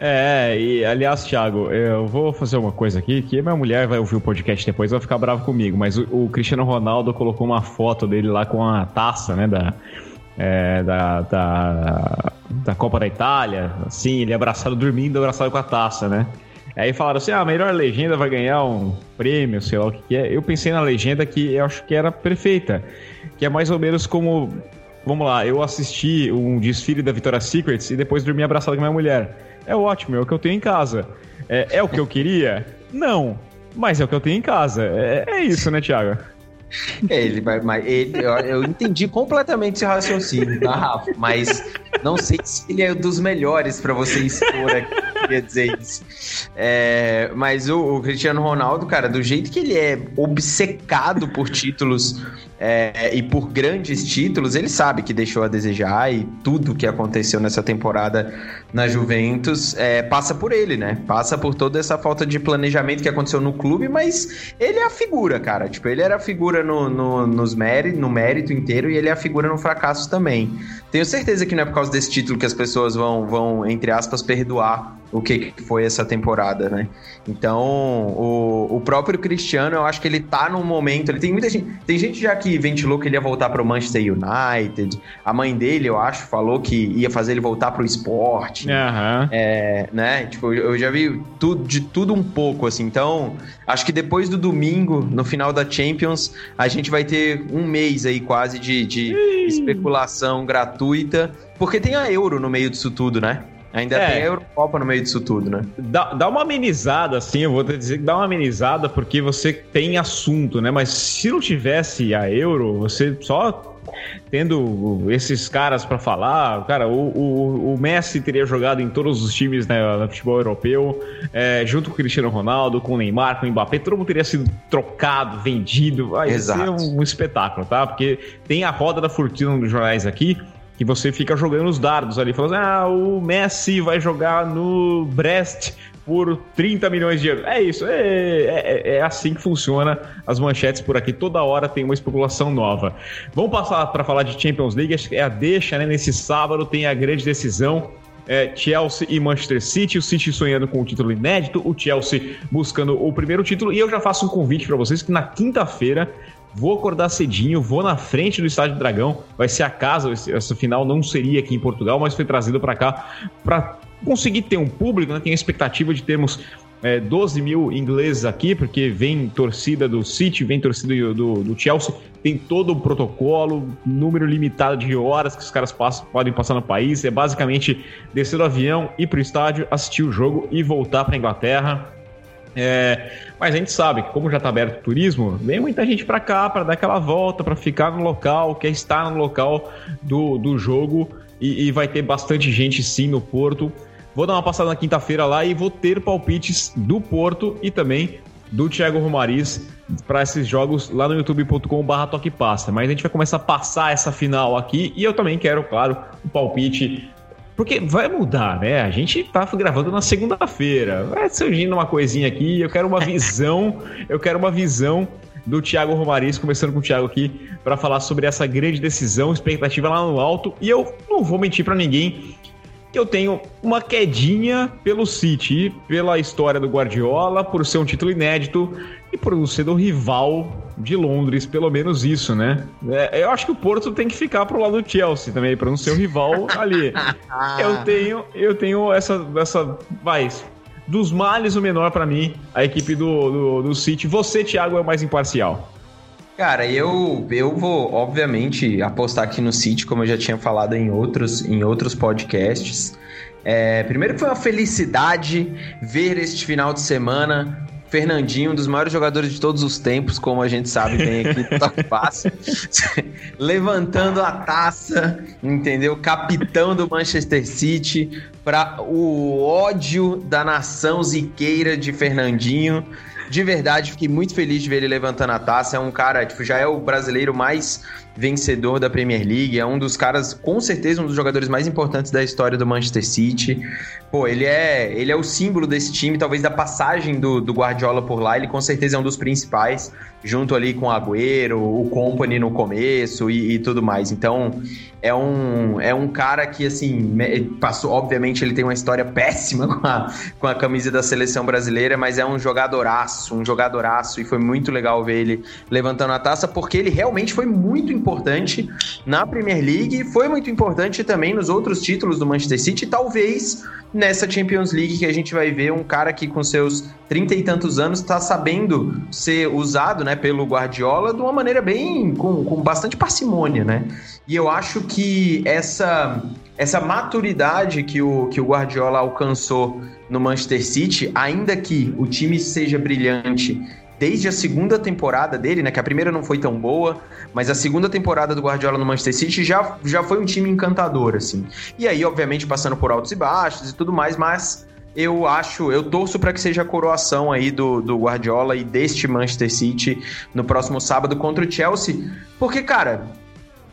É, e aliás, Thiago, eu vou fazer uma coisa aqui, que minha mulher vai ouvir o podcast depois, vai ficar bravo comigo, mas o, o Cristiano Ronaldo colocou uma foto dele lá com a taça, né, da, é, da, da, da Copa da Itália, assim, ele abraçado, dormindo, abraçado com a taça, né? Aí falaram assim, ah, a melhor legenda vai ganhar um prêmio, sei lá o que, que é. Eu pensei na legenda que eu acho que era perfeita, que é mais ou menos como, vamos lá, eu assisti um desfile da Victoria's Secrets e depois dormi abraçado com minha mulher. É ótimo, é o que eu tenho em casa. É, é o que eu queria? Não. Mas é o que eu tenho em casa. É, é isso, né, Thiago? É, ele vai, mas ele, eu, eu, entendi completamente esse raciocínio, tá, Rafa? Mas não sei se ele é dos melhores para você expor aqui queria dizer isso. É, mas o, o, Cristiano Ronaldo, cara, do jeito que ele é obcecado por títulos é, e por grandes títulos, ele sabe que deixou a desejar e tudo que aconteceu nessa temporada na Juventus é, passa por ele, né? Passa por toda essa falta de planejamento que aconteceu no clube, mas ele é a figura, cara. Tipo, ele era a figura no, no, nos mérito, no mérito inteiro e ele é a figura no fracasso também. Tenho certeza que não é por causa desse título que as pessoas vão, vão entre aspas, perdoar o que foi essa temporada, né? Então, o, o próprio Cristiano, eu acho que ele tá num momento. Ele tem muita gente. Tem gente já que ventilou que ele ia voltar pro Manchester United. A mãe dele, eu acho, falou que ia fazer ele voltar pro esporte. Uhum. É, né? Tipo, eu já vi tudo, de tudo um pouco, assim. Então, acho que depois do domingo, no final da Champions, a gente vai ter um mês aí quase de, de especulação gratuita. Porque tem a Euro no meio disso tudo, né? Ainda é. tem a Eurocopa no meio disso tudo, né? Dá, dá uma amenizada, assim, eu vou te dizer que dá uma amenizada porque você tem assunto, né? Mas se não tivesse a Euro, você só tendo esses caras para falar, cara, o, o, o, Messi teria jogado em todos os times né, no futebol europeu, é, junto com o Cristiano Ronaldo, com o Neymar, com o Mbappé, todo mundo teria sido trocado, vendido, vai Exato. ser um, um espetáculo, tá? Porque tem a roda da fortuna dos jornais aqui, que você fica jogando os dardos ali, falando assim, ah, o Messi vai jogar no Brest por 30 milhões de euros. É isso, é, é, é, assim que funciona as manchetes por aqui. Toda hora tem uma especulação nova. Vamos passar para falar de Champions League, é a deixa, né? Nesse sábado tem a grande decisão. É, Chelsea e Manchester City, o City sonhando com o título inédito, o Chelsea buscando o primeiro título. E eu já faço um convite para vocês que na quinta-feira Vou acordar cedinho, vou na frente do Estádio Dragão. Vai ser a casa, essa final não seria aqui em Portugal, mas foi trazido para cá para conseguir ter um público, né? Tenho a expectativa de termos é, 12 mil ingleses aqui, porque vem torcida do City, vem torcida do, do, Chelsea, tem todo o protocolo, número limitado de horas que os caras passam, podem passar no país. É basicamente descer do avião, ir para o estádio, assistir o jogo e voltar para Inglaterra. É, mas a gente sabe que, como já está aberto o turismo, vem muita gente para cá para dar aquela volta, para ficar no local, quer estar no local do, do jogo e, e, vai ter bastante gente sim no Porto. Vou dar uma passada na quinta-feira lá e vou ter palpites do Porto e também do Thiago Romariz para esses jogos lá no youtube.com/barra Toque Passa. Mas a gente vai começar a passar essa final aqui e eu também quero, claro, o palpite porque vai mudar, né? A gente tá gravando na segunda-feira. Vai surgindo uma coisinha aqui. Eu quero uma visão. [LAUGHS] eu quero uma visão do Thiago Romariz, começando com o Thiago aqui, para falar sobre essa grande decisão, expectativa lá no alto. E eu não vou mentir para ninguém que eu tenho uma quedinha pelo City, pela história do Guardiola, por ser um título inédito e por ser do rival de Londres, pelo menos isso, né? É, eu acho que o Porto tem que ficar pro lado do Chelsea também, para não ser o rival ali. [LAUGHS] Eu tenho, eu tenho essa, essa, vai, dos males o menor para mim, a equipe do, do, do City. Você, Thiago, é o mais imparcial. Cara, eu, eu vou, obviamente, apostar aqui no City, como eu já tinha falado em outros, em outros podcasts. É, primeiro que foi uma felicidade ver este final de semana Fernandinho, um dos maiores jogadores de todos os tempos, como a gente sabe, tem aqui [LAUGHS] no Passe, levantando a taça, entendeu? Capitão do Manchester City, para o ódio da nação ziqueira de Fernandinho. De verdade, fiquei muito feliz de ver ele levantando a taça. É um cara, tipo, já é o brasileiro mais vencedor da Premier League, é um dos caras, com certeza, um dos jogadores mais importantes da história do Manchester City. Pô, ele é, ele é o símbolo desse time, talvez da passagem do, do Guardiola por lá, ele com certeza é um dos principais, junto ali com o Agüero, o Company no começo e, e tudo mais. Então, é um, é um cara que, assim, passou, obviamente ele tem uma história [LAUGHS] péssima com a, com a camisa da seleção brasileira, mas é um jogadoraço, um jogadoraço, e foi muito legal ver ele levantando a taça, porque ele realmente foi muito importante importante na Premier League, foi muito importante também nos outros títulos do Manchester City, talvez nessa Champions League que a gente vai ver um cara que com seus trinta e tantos anos está sabendo ser usado, né, pelo Guardiola de uma maneira bem com, com bastante parcimônia, né? E eu acho que essa essa maturidade que o, que o Guardiola alcançou no Manchester City, ainda que o time seja brilhante desde a segunda temporada dele, né? Que a primeira não foi tão boa, mas a segunda temporada do Guardiola no Manchester City já, já foi um time encantador, assim. E aí, obviamente, passando por altos e baixos e tudo mais, mas eu acho, eu torço para que seja a coroação aí do, do Guardiola e deste Manchester City no próximo sábado contra o Chelsea, porque, cara,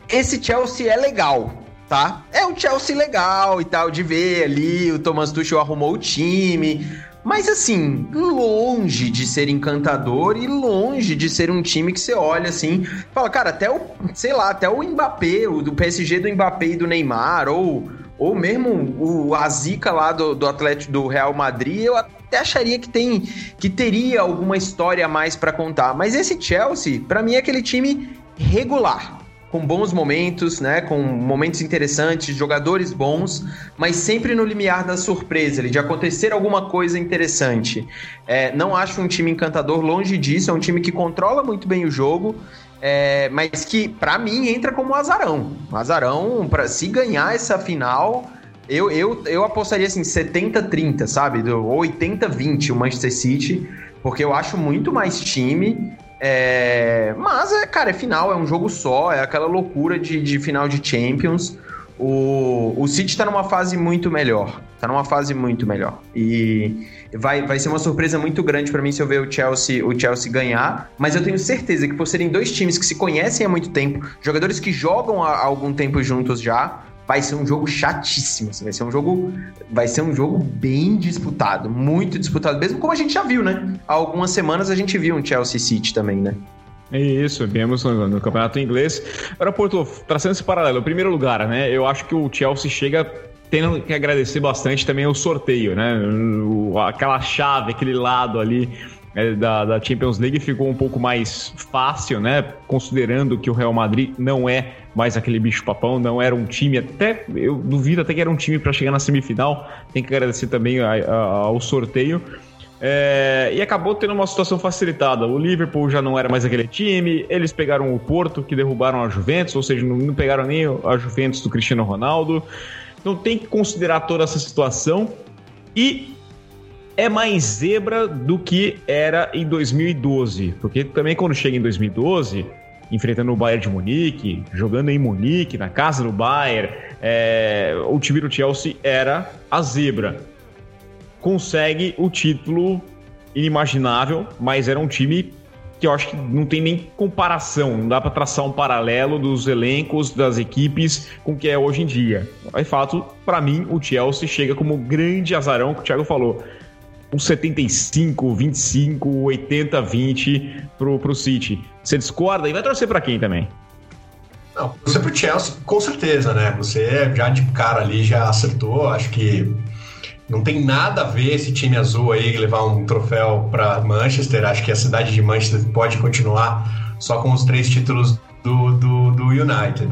esse Chelsea é legal, tá? É um Chelsea legal e tal, de ver ali, o Thomas Tuchel arrumou o time, mas assim, longe de ser encantador e longe de ser um time que você olha assim, fala, cara, até o, sei lá, até o Mbappé, o do PSG do Mbappé e do Neymar, ou, ou mesmo o Azica lá do, do Atlético do Real Madrid, eu até acharia que tem que teria alguma história a mais para contar. Mas esse Chelsea, para mim é aquele time regular com bons momentos, né, com momentos interessantes, jogadores bons, mas sempre no limiar da surpresa, de acontecer alguma coisa interessante. É, não acho um time encantador, longe disso, é um time que controla muito bem o jogo, é, mas que, para mim, entra como azarão. Azarão, para se ganhar essa final, eu, eu, eu apostaria assim, 70-30, sabe? Ou 80-20 o Manchester City, porque eu acho muito mais time é, mas, é, cara, é final, é um jogo só, é aquela loucura de, de final de Champions. O, o City tá numa fase muito melhor. Tá numa fase muito melhor. E vai, vai ser uma surpresa muito grande para mim se eu ver o Chelsea, o Chelsea ganhar. Mas eu tenho certeza que por serem dois times que se conhecem há muito tempo, jogadores que jogam há algum tempo juntos já, vai ser um jogo chatíssimo. Assim, vai ser um jogo, vai ser um jogo bem disputado, muito disputado, mesmo como a gente já viu, né? Há algumas semanas a gente viu um Chelsea City também, né? É isso, vemos no, no, campeonato inglês. Agora, Porto, traçando esse paralelo, em primeiro lugar, né? Eu acho que o Chelsea chega tendo que agradecer bastante também o sorteio, né? O, aquela chave, aquele lado ali é, da, da, Champions League ficou um pouco mais fácil, né? Considerando que o Real Madrid não é mais aquele bicho-papão, não era um time, até eu duvido até que era um time para chegar na semifinal. Tem que agradecer também a, a, ao sorteio. É, e acabou tendo uma situação facilitada. O Liverpool já não era mais aquele time, eles pegaram o Porto, que derrubaram a Juventus, ou seja, não, não pegaram nem a Juventus do Cristiano Ronaldo. Então tem que considerar toda essa situação. E é mais zebra do que era em 2012. Porque também quando chega em 2012, enfrentando o Bayern de Munique, jogando em Munique, na casa do Bayern, é, o time do Chelsea era a zebra. Consegue o título inimaginável, mas era um time que eu acho que não tem nem comparação, não dá para traçar um paralelo dos elencos das equipes com o que é hoje em dia. De fato, para mim, o Chelsea chega como grande azarão que o Thiago falou um 75, 25, 80, 20 pro, pro City. Você discorda? E vai torcer para quem também? Não, você pro Chelsea, com certeza, né? Você já de cara ali já acertou. Acho que não tem nada a ver esse time azul aí levar um troféu para Manchester. Acho que a cidade de Manchester pode continuar só com os três títulos do, do, do United.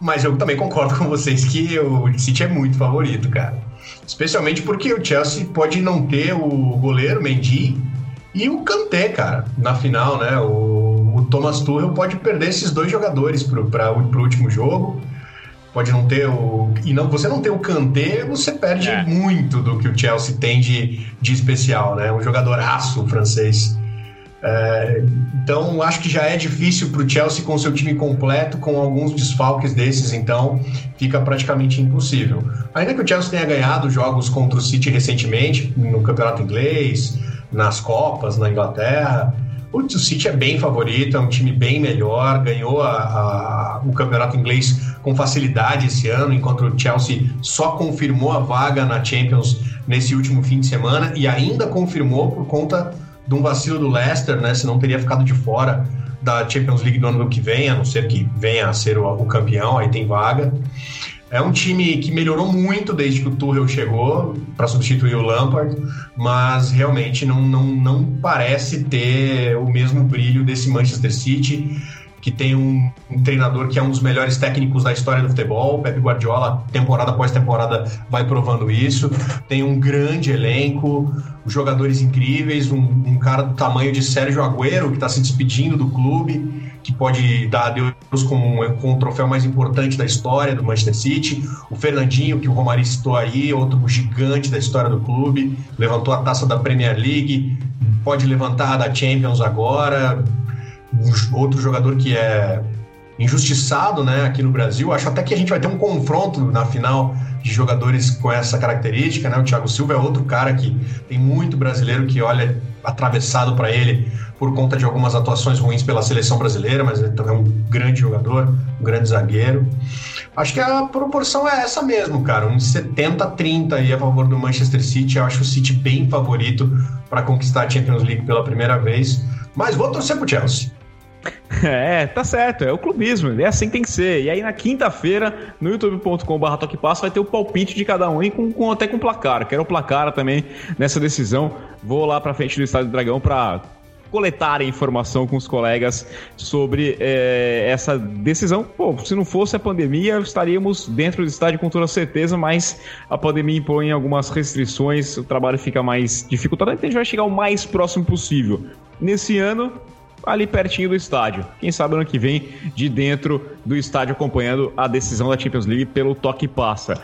Mas eu também concordo com vocês que o City é muito favorito, cara. Especialmente porque o Chelsea pode não ter o goleiro Mendy e o Kanté, cara, na final, né? O, o Thomas Tuchel pode perder esses dois jogadores para o último jogo. pode não ter o. E não, você não ter o Kanté, você perde é. muito do que o Chelsea tem de, de especial, né? Um jogadoraço francês. É, então, acho que já é difícil para o Chelsea com seu time completo, com alguns desfalques desses, então fica praticamente impossível. Ainda que o Chelsea tenha ganhado jogos contra o City recentemente, no campeonato inglês, nas Copas, na Inglaterra, o City é bem favorito, é um time bem melhor, ganhou a, a, o campeonato inglês com facilidade esse ano, enquanto o Chelsea só confirmou a vaga na Champions nesse último fim de semana e ainda confirmou por conta de um vacilo do Leicester, né? Senão teria ficado de fora da Champions League do ano que vem, a não ser que venha a ser o, o campeão, aí tem vaga. É um time que melhorou muito desde que o Tuchel chegou para substituir o Lampard, mas realmente não, não, não parece ter o mesmo brilho desse Manchester City, que tem um, um, treinador que é um dos melhores técnicos da história do futebol. Pep Guardiola, temporada após temporada, vai provando isso. Tem um grande elenco, jogadores incríveis, um, um cara do tamanho de Sérgio Agüero, que está se despedindo do clube que pode dar adeus com, com o troféu mais importante da história do Manchester City. O Fernandinho, que o Romário citou aí, outro gigante da história do clube, levantou a taça da Premier League, pode levantar a da Champions agora. Outro jogador que é injustiçado né, aqui no Brasil. Acho até que a gente vai ter um confronto na final de jogadores com essa característica. Né? O Thiago Silva é outro cara que tem muito brasileiro que olha atravessado para ele por conta de algumas atuações ruins pela seleção brasileira, mas ele também é um grande jogador, um grande zagueiro. Acho que a proporção é essa mesmo, cara, uns 70 30 aí a favor do Manchester City. Eu acho o City bem favorito para conquistar a Champions League pela primeira vez, mas vou torcer pro Chelsea. [LAUGHS] É, tá certo, é o clubismo, é assim que tem que ser. E aí na quinta-feira, no youtube.com.br toquepasso, vai ter o palpite de cada um e com, com, até com placar. Quero placar também nessa decisão. Vou lá pra frente do Estádio do Dragão pra coletar informação com os colegas sobre é, essa decisão. Pô, se não fosse a pandemia, estaríamos dentro do estádio com toda certeza, mas a pandemia impõe algumas restrições, o trabalho fica mais dificultado, então a gente vai chegar o mais próximo possível. Nesse ano, ali pertinho do estádio. Quem sabe ano que vem, de dentro do estádio, acompanhando a decisão da Champions League pelo toque passa.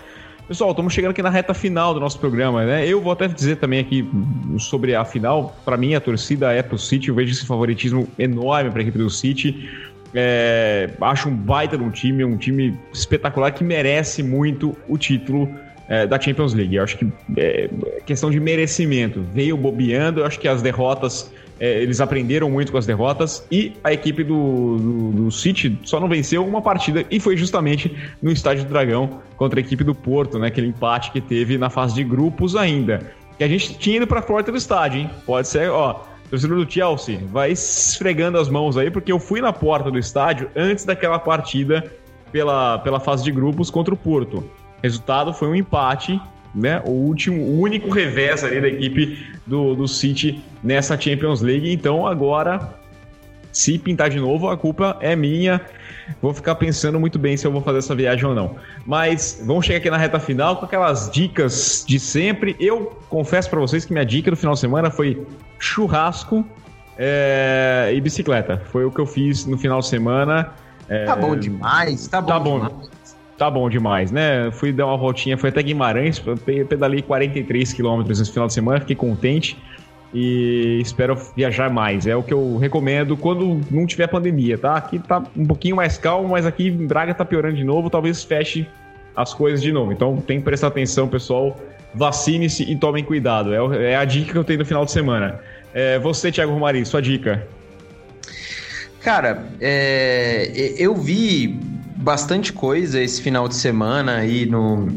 Pessoal, estamos chegando aqui na reta final do nosso programa, né? Eu vou até dizer também aqui sobre a final. Para mim, a torcida é pro City. Eu vejo esse favoritismo enorme para a equipe do City. É, acho um baita de um time, um time espetacular que merece muito o título é, da Champions League. Eu acho que é questão de merecimento. Veio bobeando, eu acho que as derrotas é, eles aprenderam muito com as derrotas e a equipe do, do, do, City só não venceu uma partida e foi justamente no Estádio do Dragão contra a equipe do Porto, né? Aquele empate que teve na fase de grupos ainda. Que a gente tinha ido para a porta do estádio, hein? Pode ser, ó. Torcedor do Chelsea, vai esfregando as mãos aí, porque eu fui na porta do estádio antes daquela partida pela, pela fase de grupos contra o Porto. Resultado foi um empate né, o último, o único revés ali da equipe do, do City nessa Champions League. Então agora, se pintar de novo, a culpa é minha. Vou ficar pensando muito bem se eu vou fazer essa viagem ou não. Mas vamos chegar aqui na reta final com aquelas dicas de sempre. Eu confesso para vocês que minha dica do final de semana foi churrasco é, e bicicleta. Foi o que eu fiz no final de semana. É, tá bom demais, tá bom. Tá bom. Demais tá bom demais, né? Fui dar uma voltinha, fui até Guimarães, pedalei 43 quilômetros nesse final de semana, fiquei contente e espero viajar mais. É o que eu recomendo quando não tiver pandemia, tá? Aqui tá um pouquinho mais calmo, mas aqui em Braga tá piorando de novo, talvez feche as coisas de novo. Então tem que prestar atenção, pessoal. Vacine-se e tomem cuidado. É, é, a dica que eu tenho no final de semana. É, você, Thiago Romari, sua dica. Cara, é, eu vi bastante coisa esse final de semana aí no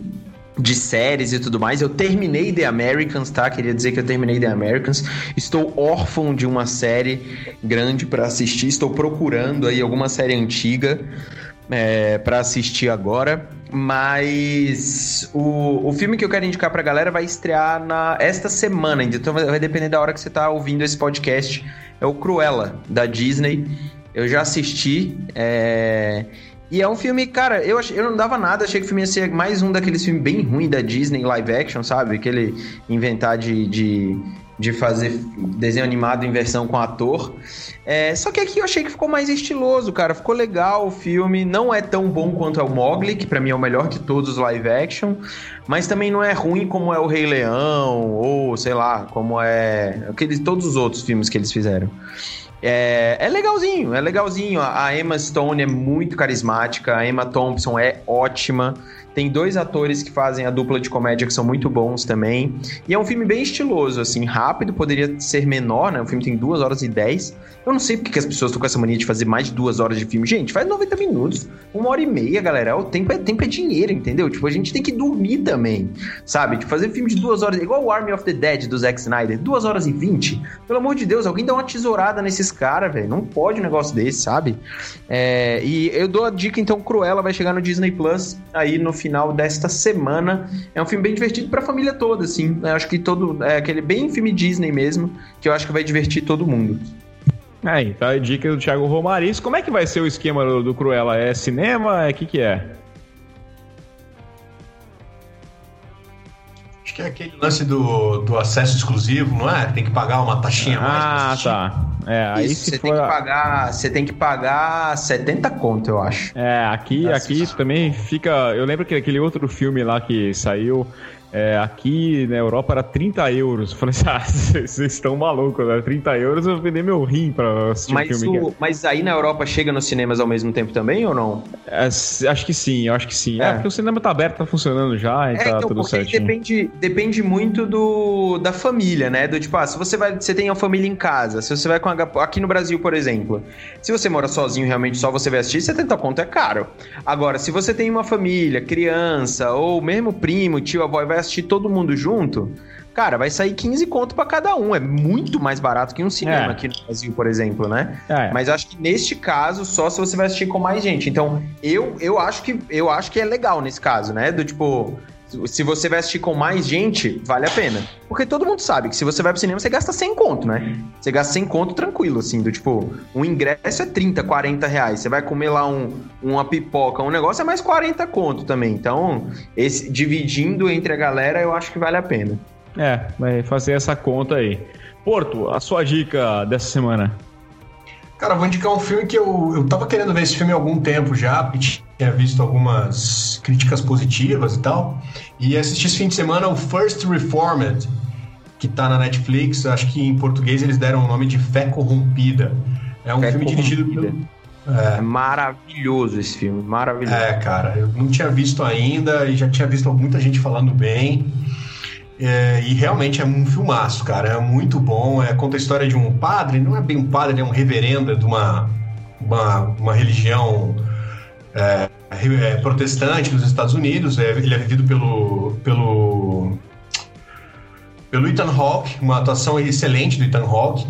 de séries e tudo mais. Eu terminei The Americans, tá? Queria dizer que eu terminei The Americans. Estou órfão de uma série grande para assistir. Estou procurando aí alguma série antiga é, para assistir agora. Mas o, o filme que eu quero indicar pra galera vai estrear na, esta semana, então vai, vai depender da hora que você tá ouvindo esse podcast. É o Cruella, da Disney. Eu já assisti. É... E é um filme, cara, eu, ach... eu não dava nada, achei que o filme ia ser mais um daqueles filmes bem ruins da Disney, live action, sabe? Aquele inventar de, de, de fazer desenho animado em versão com ator. É, só que aqui eu achei que ficou mais estiloso, cara. Ficou legal o filme. Não é tão bom quanto é o Mogli, que para mim é o melhor de todos os live action. Mas também não é ruim como é o Rei Leão, ou sei lá, como é. Aqueles, todos os outros filmes que eles fizeram. É, é legalzinho, é legalzinho. A Emma Stone é muito carismática, a Emma Thompson é ótima. Tem dois atores que fazem a dupla de comédia que são muito bons também. E é um filme bem estiloso, assim, rápido, poderia ser menor, né? O filme tem duas horas e dez. Eu não sei porque que as pessoas estão com essa mania de fazer mais de duas horas de filme. Gente, faz 90 minutos, uma hora e meia, galera. O tempo é, tempo é dinheiro, entendeu? Tipo, a gente tem que dormir também, sabe? De fazer filme de duas horas, igual o Army of the Dead do Zack Snyder, duas horas e vinte. Pelo amor de Deus, alguém dá uma tesourada nesses caras, velho. Não pode um negócio desse, sabe? É, e eu dou a dica, então, Cruella vai chegar no Disney Plus aí no final desta semana. É um filme bem divertido para a família toda, assim. Eu acho que todo. É aquele bem filme Disney mesmo, que eu acho que vai divertir todo mundo. É, então a dica do Thiago Romariz. Como é que vai ser o esquema do, do Cruella? É cinema? É o que, que é? Acho que é aquele lance do, do acesso exclusivo, não é? Tem que pagar uma taxinha ah, mais. Ah, tá. É, aí Isso, se você for... tem que pagar, você tem que pagar 70 conto, eu acho. É, aqui, aqui também fica, eu lembro que aquele outro filme lá que saiu é, aqui na Europa era 30 euros. Eu falei assim, [LAUGHS] ah, vocês estão malucos, né? 30 euros eu vou vender meu rim pra assistir mas o filme. O, mas aí na Europa chega nos cinemas ao mesmo tempo também ou não? É, acho que sim, acho que sim. É. é. porque o cinema tá aberto, tá funcionando já e é, tá então, tudo certinho. Depende, depende muito do, da família, né? Do tipo, ah, se você vai, você tem a família em casa, se você vai com a, aqui no Brasil, por exemplo, se você mora sozinho, realmente só você vai assistir, 70 conto é caro. Agora, se você tem uma família, criança ou mesmo primo, tio, avó, vai assistir todo mundo junto, cara, vai sair 15 conto para cada um. É muito mais barato que um cinema é. aqui no Brasil, por exemplo, né? É. Mas acho que neste caso, só se você vai assistir com mais gente. Então, eu, eu acho que eu acho que é legal nesse caso, né? Do tipo, se você vai assistir com mais gente, vale a pena. Porque todo mundo sabe que se você vai pro cinema, você gasta 100 conto, né? Você gasta 100 conto tranquilo, assim, do tipo, um ingresso é 30, 40 reais. Você vai comer lá um, uma pipoca, um negócio é mais 40 conto também. Então, esse, dividindo entre a galera, eu acho que vale a pena. É, vai fazer essa conta aí. Porto, a sua dica dessa semana. Cara, vou indicar um filme que eu, eu tava querendo ver esse filme há algum tempo já, tinha visto algumas críticas positivas e tal. E assisti esse fim de semana o First Reformed, que tá na Netflix. Acho que em português eles deram o nome de Fé Corrompida. É um Fé filme dirigido pelo. É. é. maravilhoso esse filme, maravilhoso. É, cara, eu não tinha visto ainda e já tinha visto muita gente falando bem. É, e realmente é um filmaço, cara. É muito bom. É, conta a história de um padre, não é bem um padre, é um reverendo de uma, uma, uma religião é, é, protestante nos Estados Unidos. É, ele é vivido pelo, pelo, pelo Ethan Hawke, uma atuação excelente do Ethan Hawke,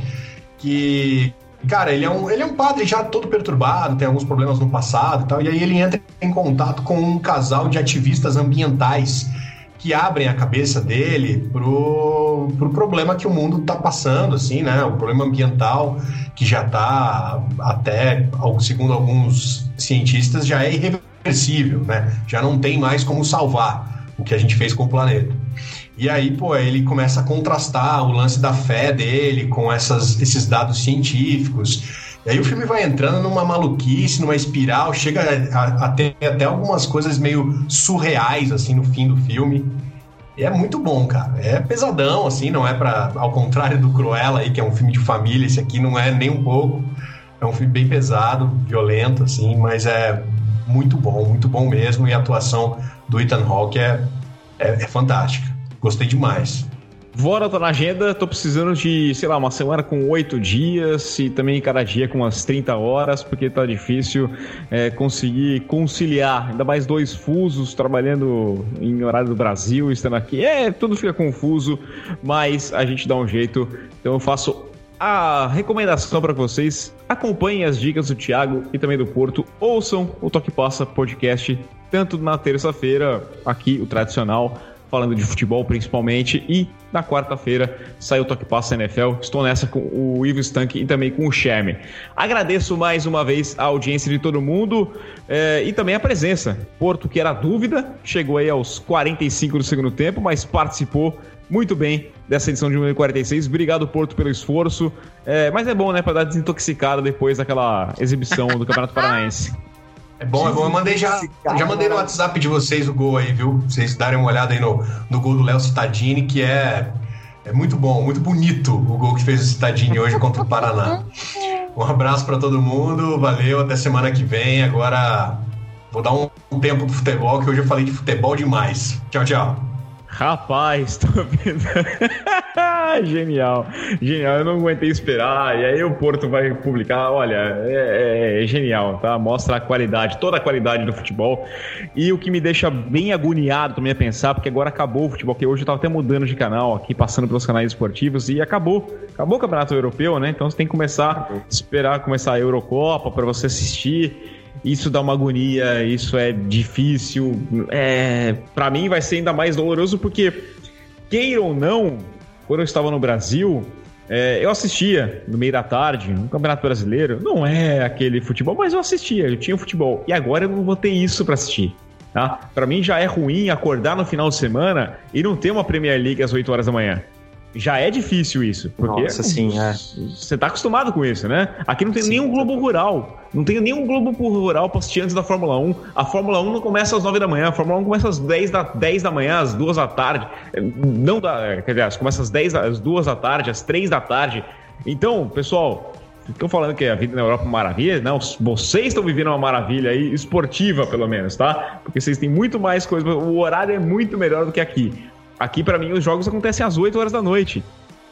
que Cara, ele é, um, ele é um padre já todo perturbado, tem alguns problemas no passado e tal, e aí ele entra em contato com um casal de ativistas ambientais que abrem a cabeça dele pro, pro problema que o mundo está passando, assim, né? O problema ambiental que já está até, segundo alguns cientistas, já é irreversível, né? Já não tem mais como salvar o que a gente fez com o planeta. E aí, pô, ele começa a contrastar o lance da fé dele com essas, esses dados científicos e aí o filme vai entrando numa maluquice, numa espiral, chega a, a ter até algumas coisas meio surreais, assim, no fim do filme. E é muito bom, cara. É pesadão, assim, não é para Ao contrário do Cruella aí, que é um filme de família, esse aqui não é nem um pouco. É um filme bem pesado, violento, assim, mas é muito bom, muito bom mesmo. E a atuação do Ethan Hawke é, é, é fantástica. Gostei demais. Vora tá na agenda, tô precisando de, sei lá, uma semana com oito dias e também cada dia com umas 30 horas, porque tá difícil é, conseguir conciliar, ainda mais dois fusos, trabalhando em horário do Brasil, estando aqui. É, tudo fica confuso, mas a gente dá um jeito. Então eu faço a recomendação para vocês: acompanhem as dicas do Thiago e também do Porto, ouçam o Toque Passa podcast, tanto na terça-feira, aqui o tradicional falando de futebol principalmente. E na quarta-feira saiu o Toque Passa NFL. Estou nessa com o Ivo Stank e também com o Sherme. Agradeço mais uma vez a audiência de todo mundo é, e também a presença. Porto, que era dúvida, chegou aí aos 45 do segundo tempo, mas participou muito bem dessa edição de número 46. Obrigado, Porto, pelo esforço. É, mas é bom, né, para dar desintoxicada depois daquela exibição do Campeonato Paranaense. É bom, é bom. Eu mandei já, já mandei no WhatsApp de vocês o gol aí, viu? Vocês darem uma olhada aí no, no gol do Léo Cittadini, que é, é muito bom, muito bonito o gol que fez o Cittadini hoje contra o Paraná. Um abraço para todo mundo, valeu, até semana que vem. Agora vou dar um, um tempo pro futebol, que hoje eu falei de futebol demais. Tchau, tchau. Rapaz, [LAUGHS] tô vendo. [LAUGHS] genial, genial. Eu não aguentei esperar. E aí o Porto vai publicar. Olha, é, é, é, genial, tá? Mostra a qualidade, toda a qualidade do futebol. E o que me deixa bem agoniado também a pensar, porque agora acabou o futebol, que hoje eu tava até mudando de canal aqui, passando pelos canais esportivos, e acabou. Acabou o Campeonato Europeu, né? Então você tem que começar esperar começar a Eurocopa para você assistir. Isso dá uma agonia, isso é difícil. É, para mim vai ser ainda mais doloroso porque, queira ou não, quando eu estava no Brasil, é, eu assistia no meio da tarde, no Campeonato Brasileiro. Não é aquele futebol, mas eu assistia, eu tinha futebol. E agora eu não vou ter isso para assistir. Tá? Para mim já é ruim acordar no final de semana e não ter uma Premier League às 8 horas da manhã já é difícil isso. Porque Nossa, sim, é. Você tá acostumado com isso, né? Aqui não tem sim, nenhum Globo Rural. Não tem nenhum Globo Rural pra assistir antes da Fórmula 1. A Fórmula 1 não começa às 9 da manhã, a Fórmula 1 começa às 10 da, 10 da manhã, às 2 da tarde. Não dá. Quer dizer, começa às 10 às 2 da tarde, às 3 da tarde. Então, pessoal, Estão falando que a vida na Europa é uma maravilha? Não, vocês estão vivendo uma maravilha aí, esportiva pelo menos, tá? Porque vocês têm muito mais coisa, o horário é muito melhor do que aqui. Aqui, para mim, os jogos acontecem às 8 horas da noite.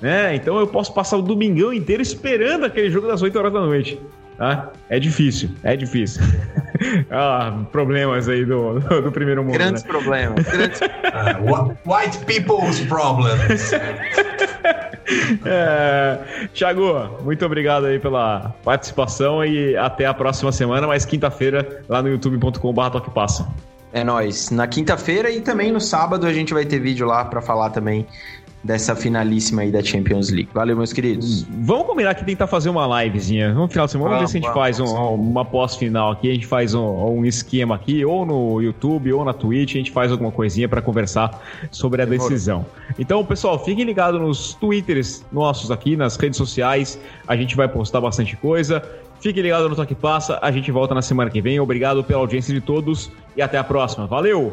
Né? Então eu posso passar o domingão inteiro esperando aquele jogo das 8 horas da noite. Tá? É difícil, é difícil. [LAUGHS] ah, problemas aí do, do, do primeiro mundo. Grandes né? problemas. Grandes... [LAUGHS] uh, white people's problems. [LAUGHS] é, Thiago, muito obrigado aí pela participação e até a próxima semana, mas quinta-feira lá no youtube.com.br Passa. É nóis. Na quinta-feira e também no sábado a gente vai ter vídeo lá para falar também dessa finalíssima aí da Champions League. Valeu, meus queridos. Vamos combinar que tentar fazer uma livezinha no final de semana. Vamos, ver se a gente faz um, uma pós-final aqui. A gente faz um, um, esquema aqui, ou no YouTube, ou na Twitch. A gente faz alguma coisinha para conversar sobre a decisão. Então, pessoal, fiquem ligados nos Twitters nossos aqui, nas redes sociais. A gente vai postar bastante coisa. Fique ligado no Toque Passa. A gente volta na semana que vem. Obrigado pela audiência de todos e até a próxima. Valeu!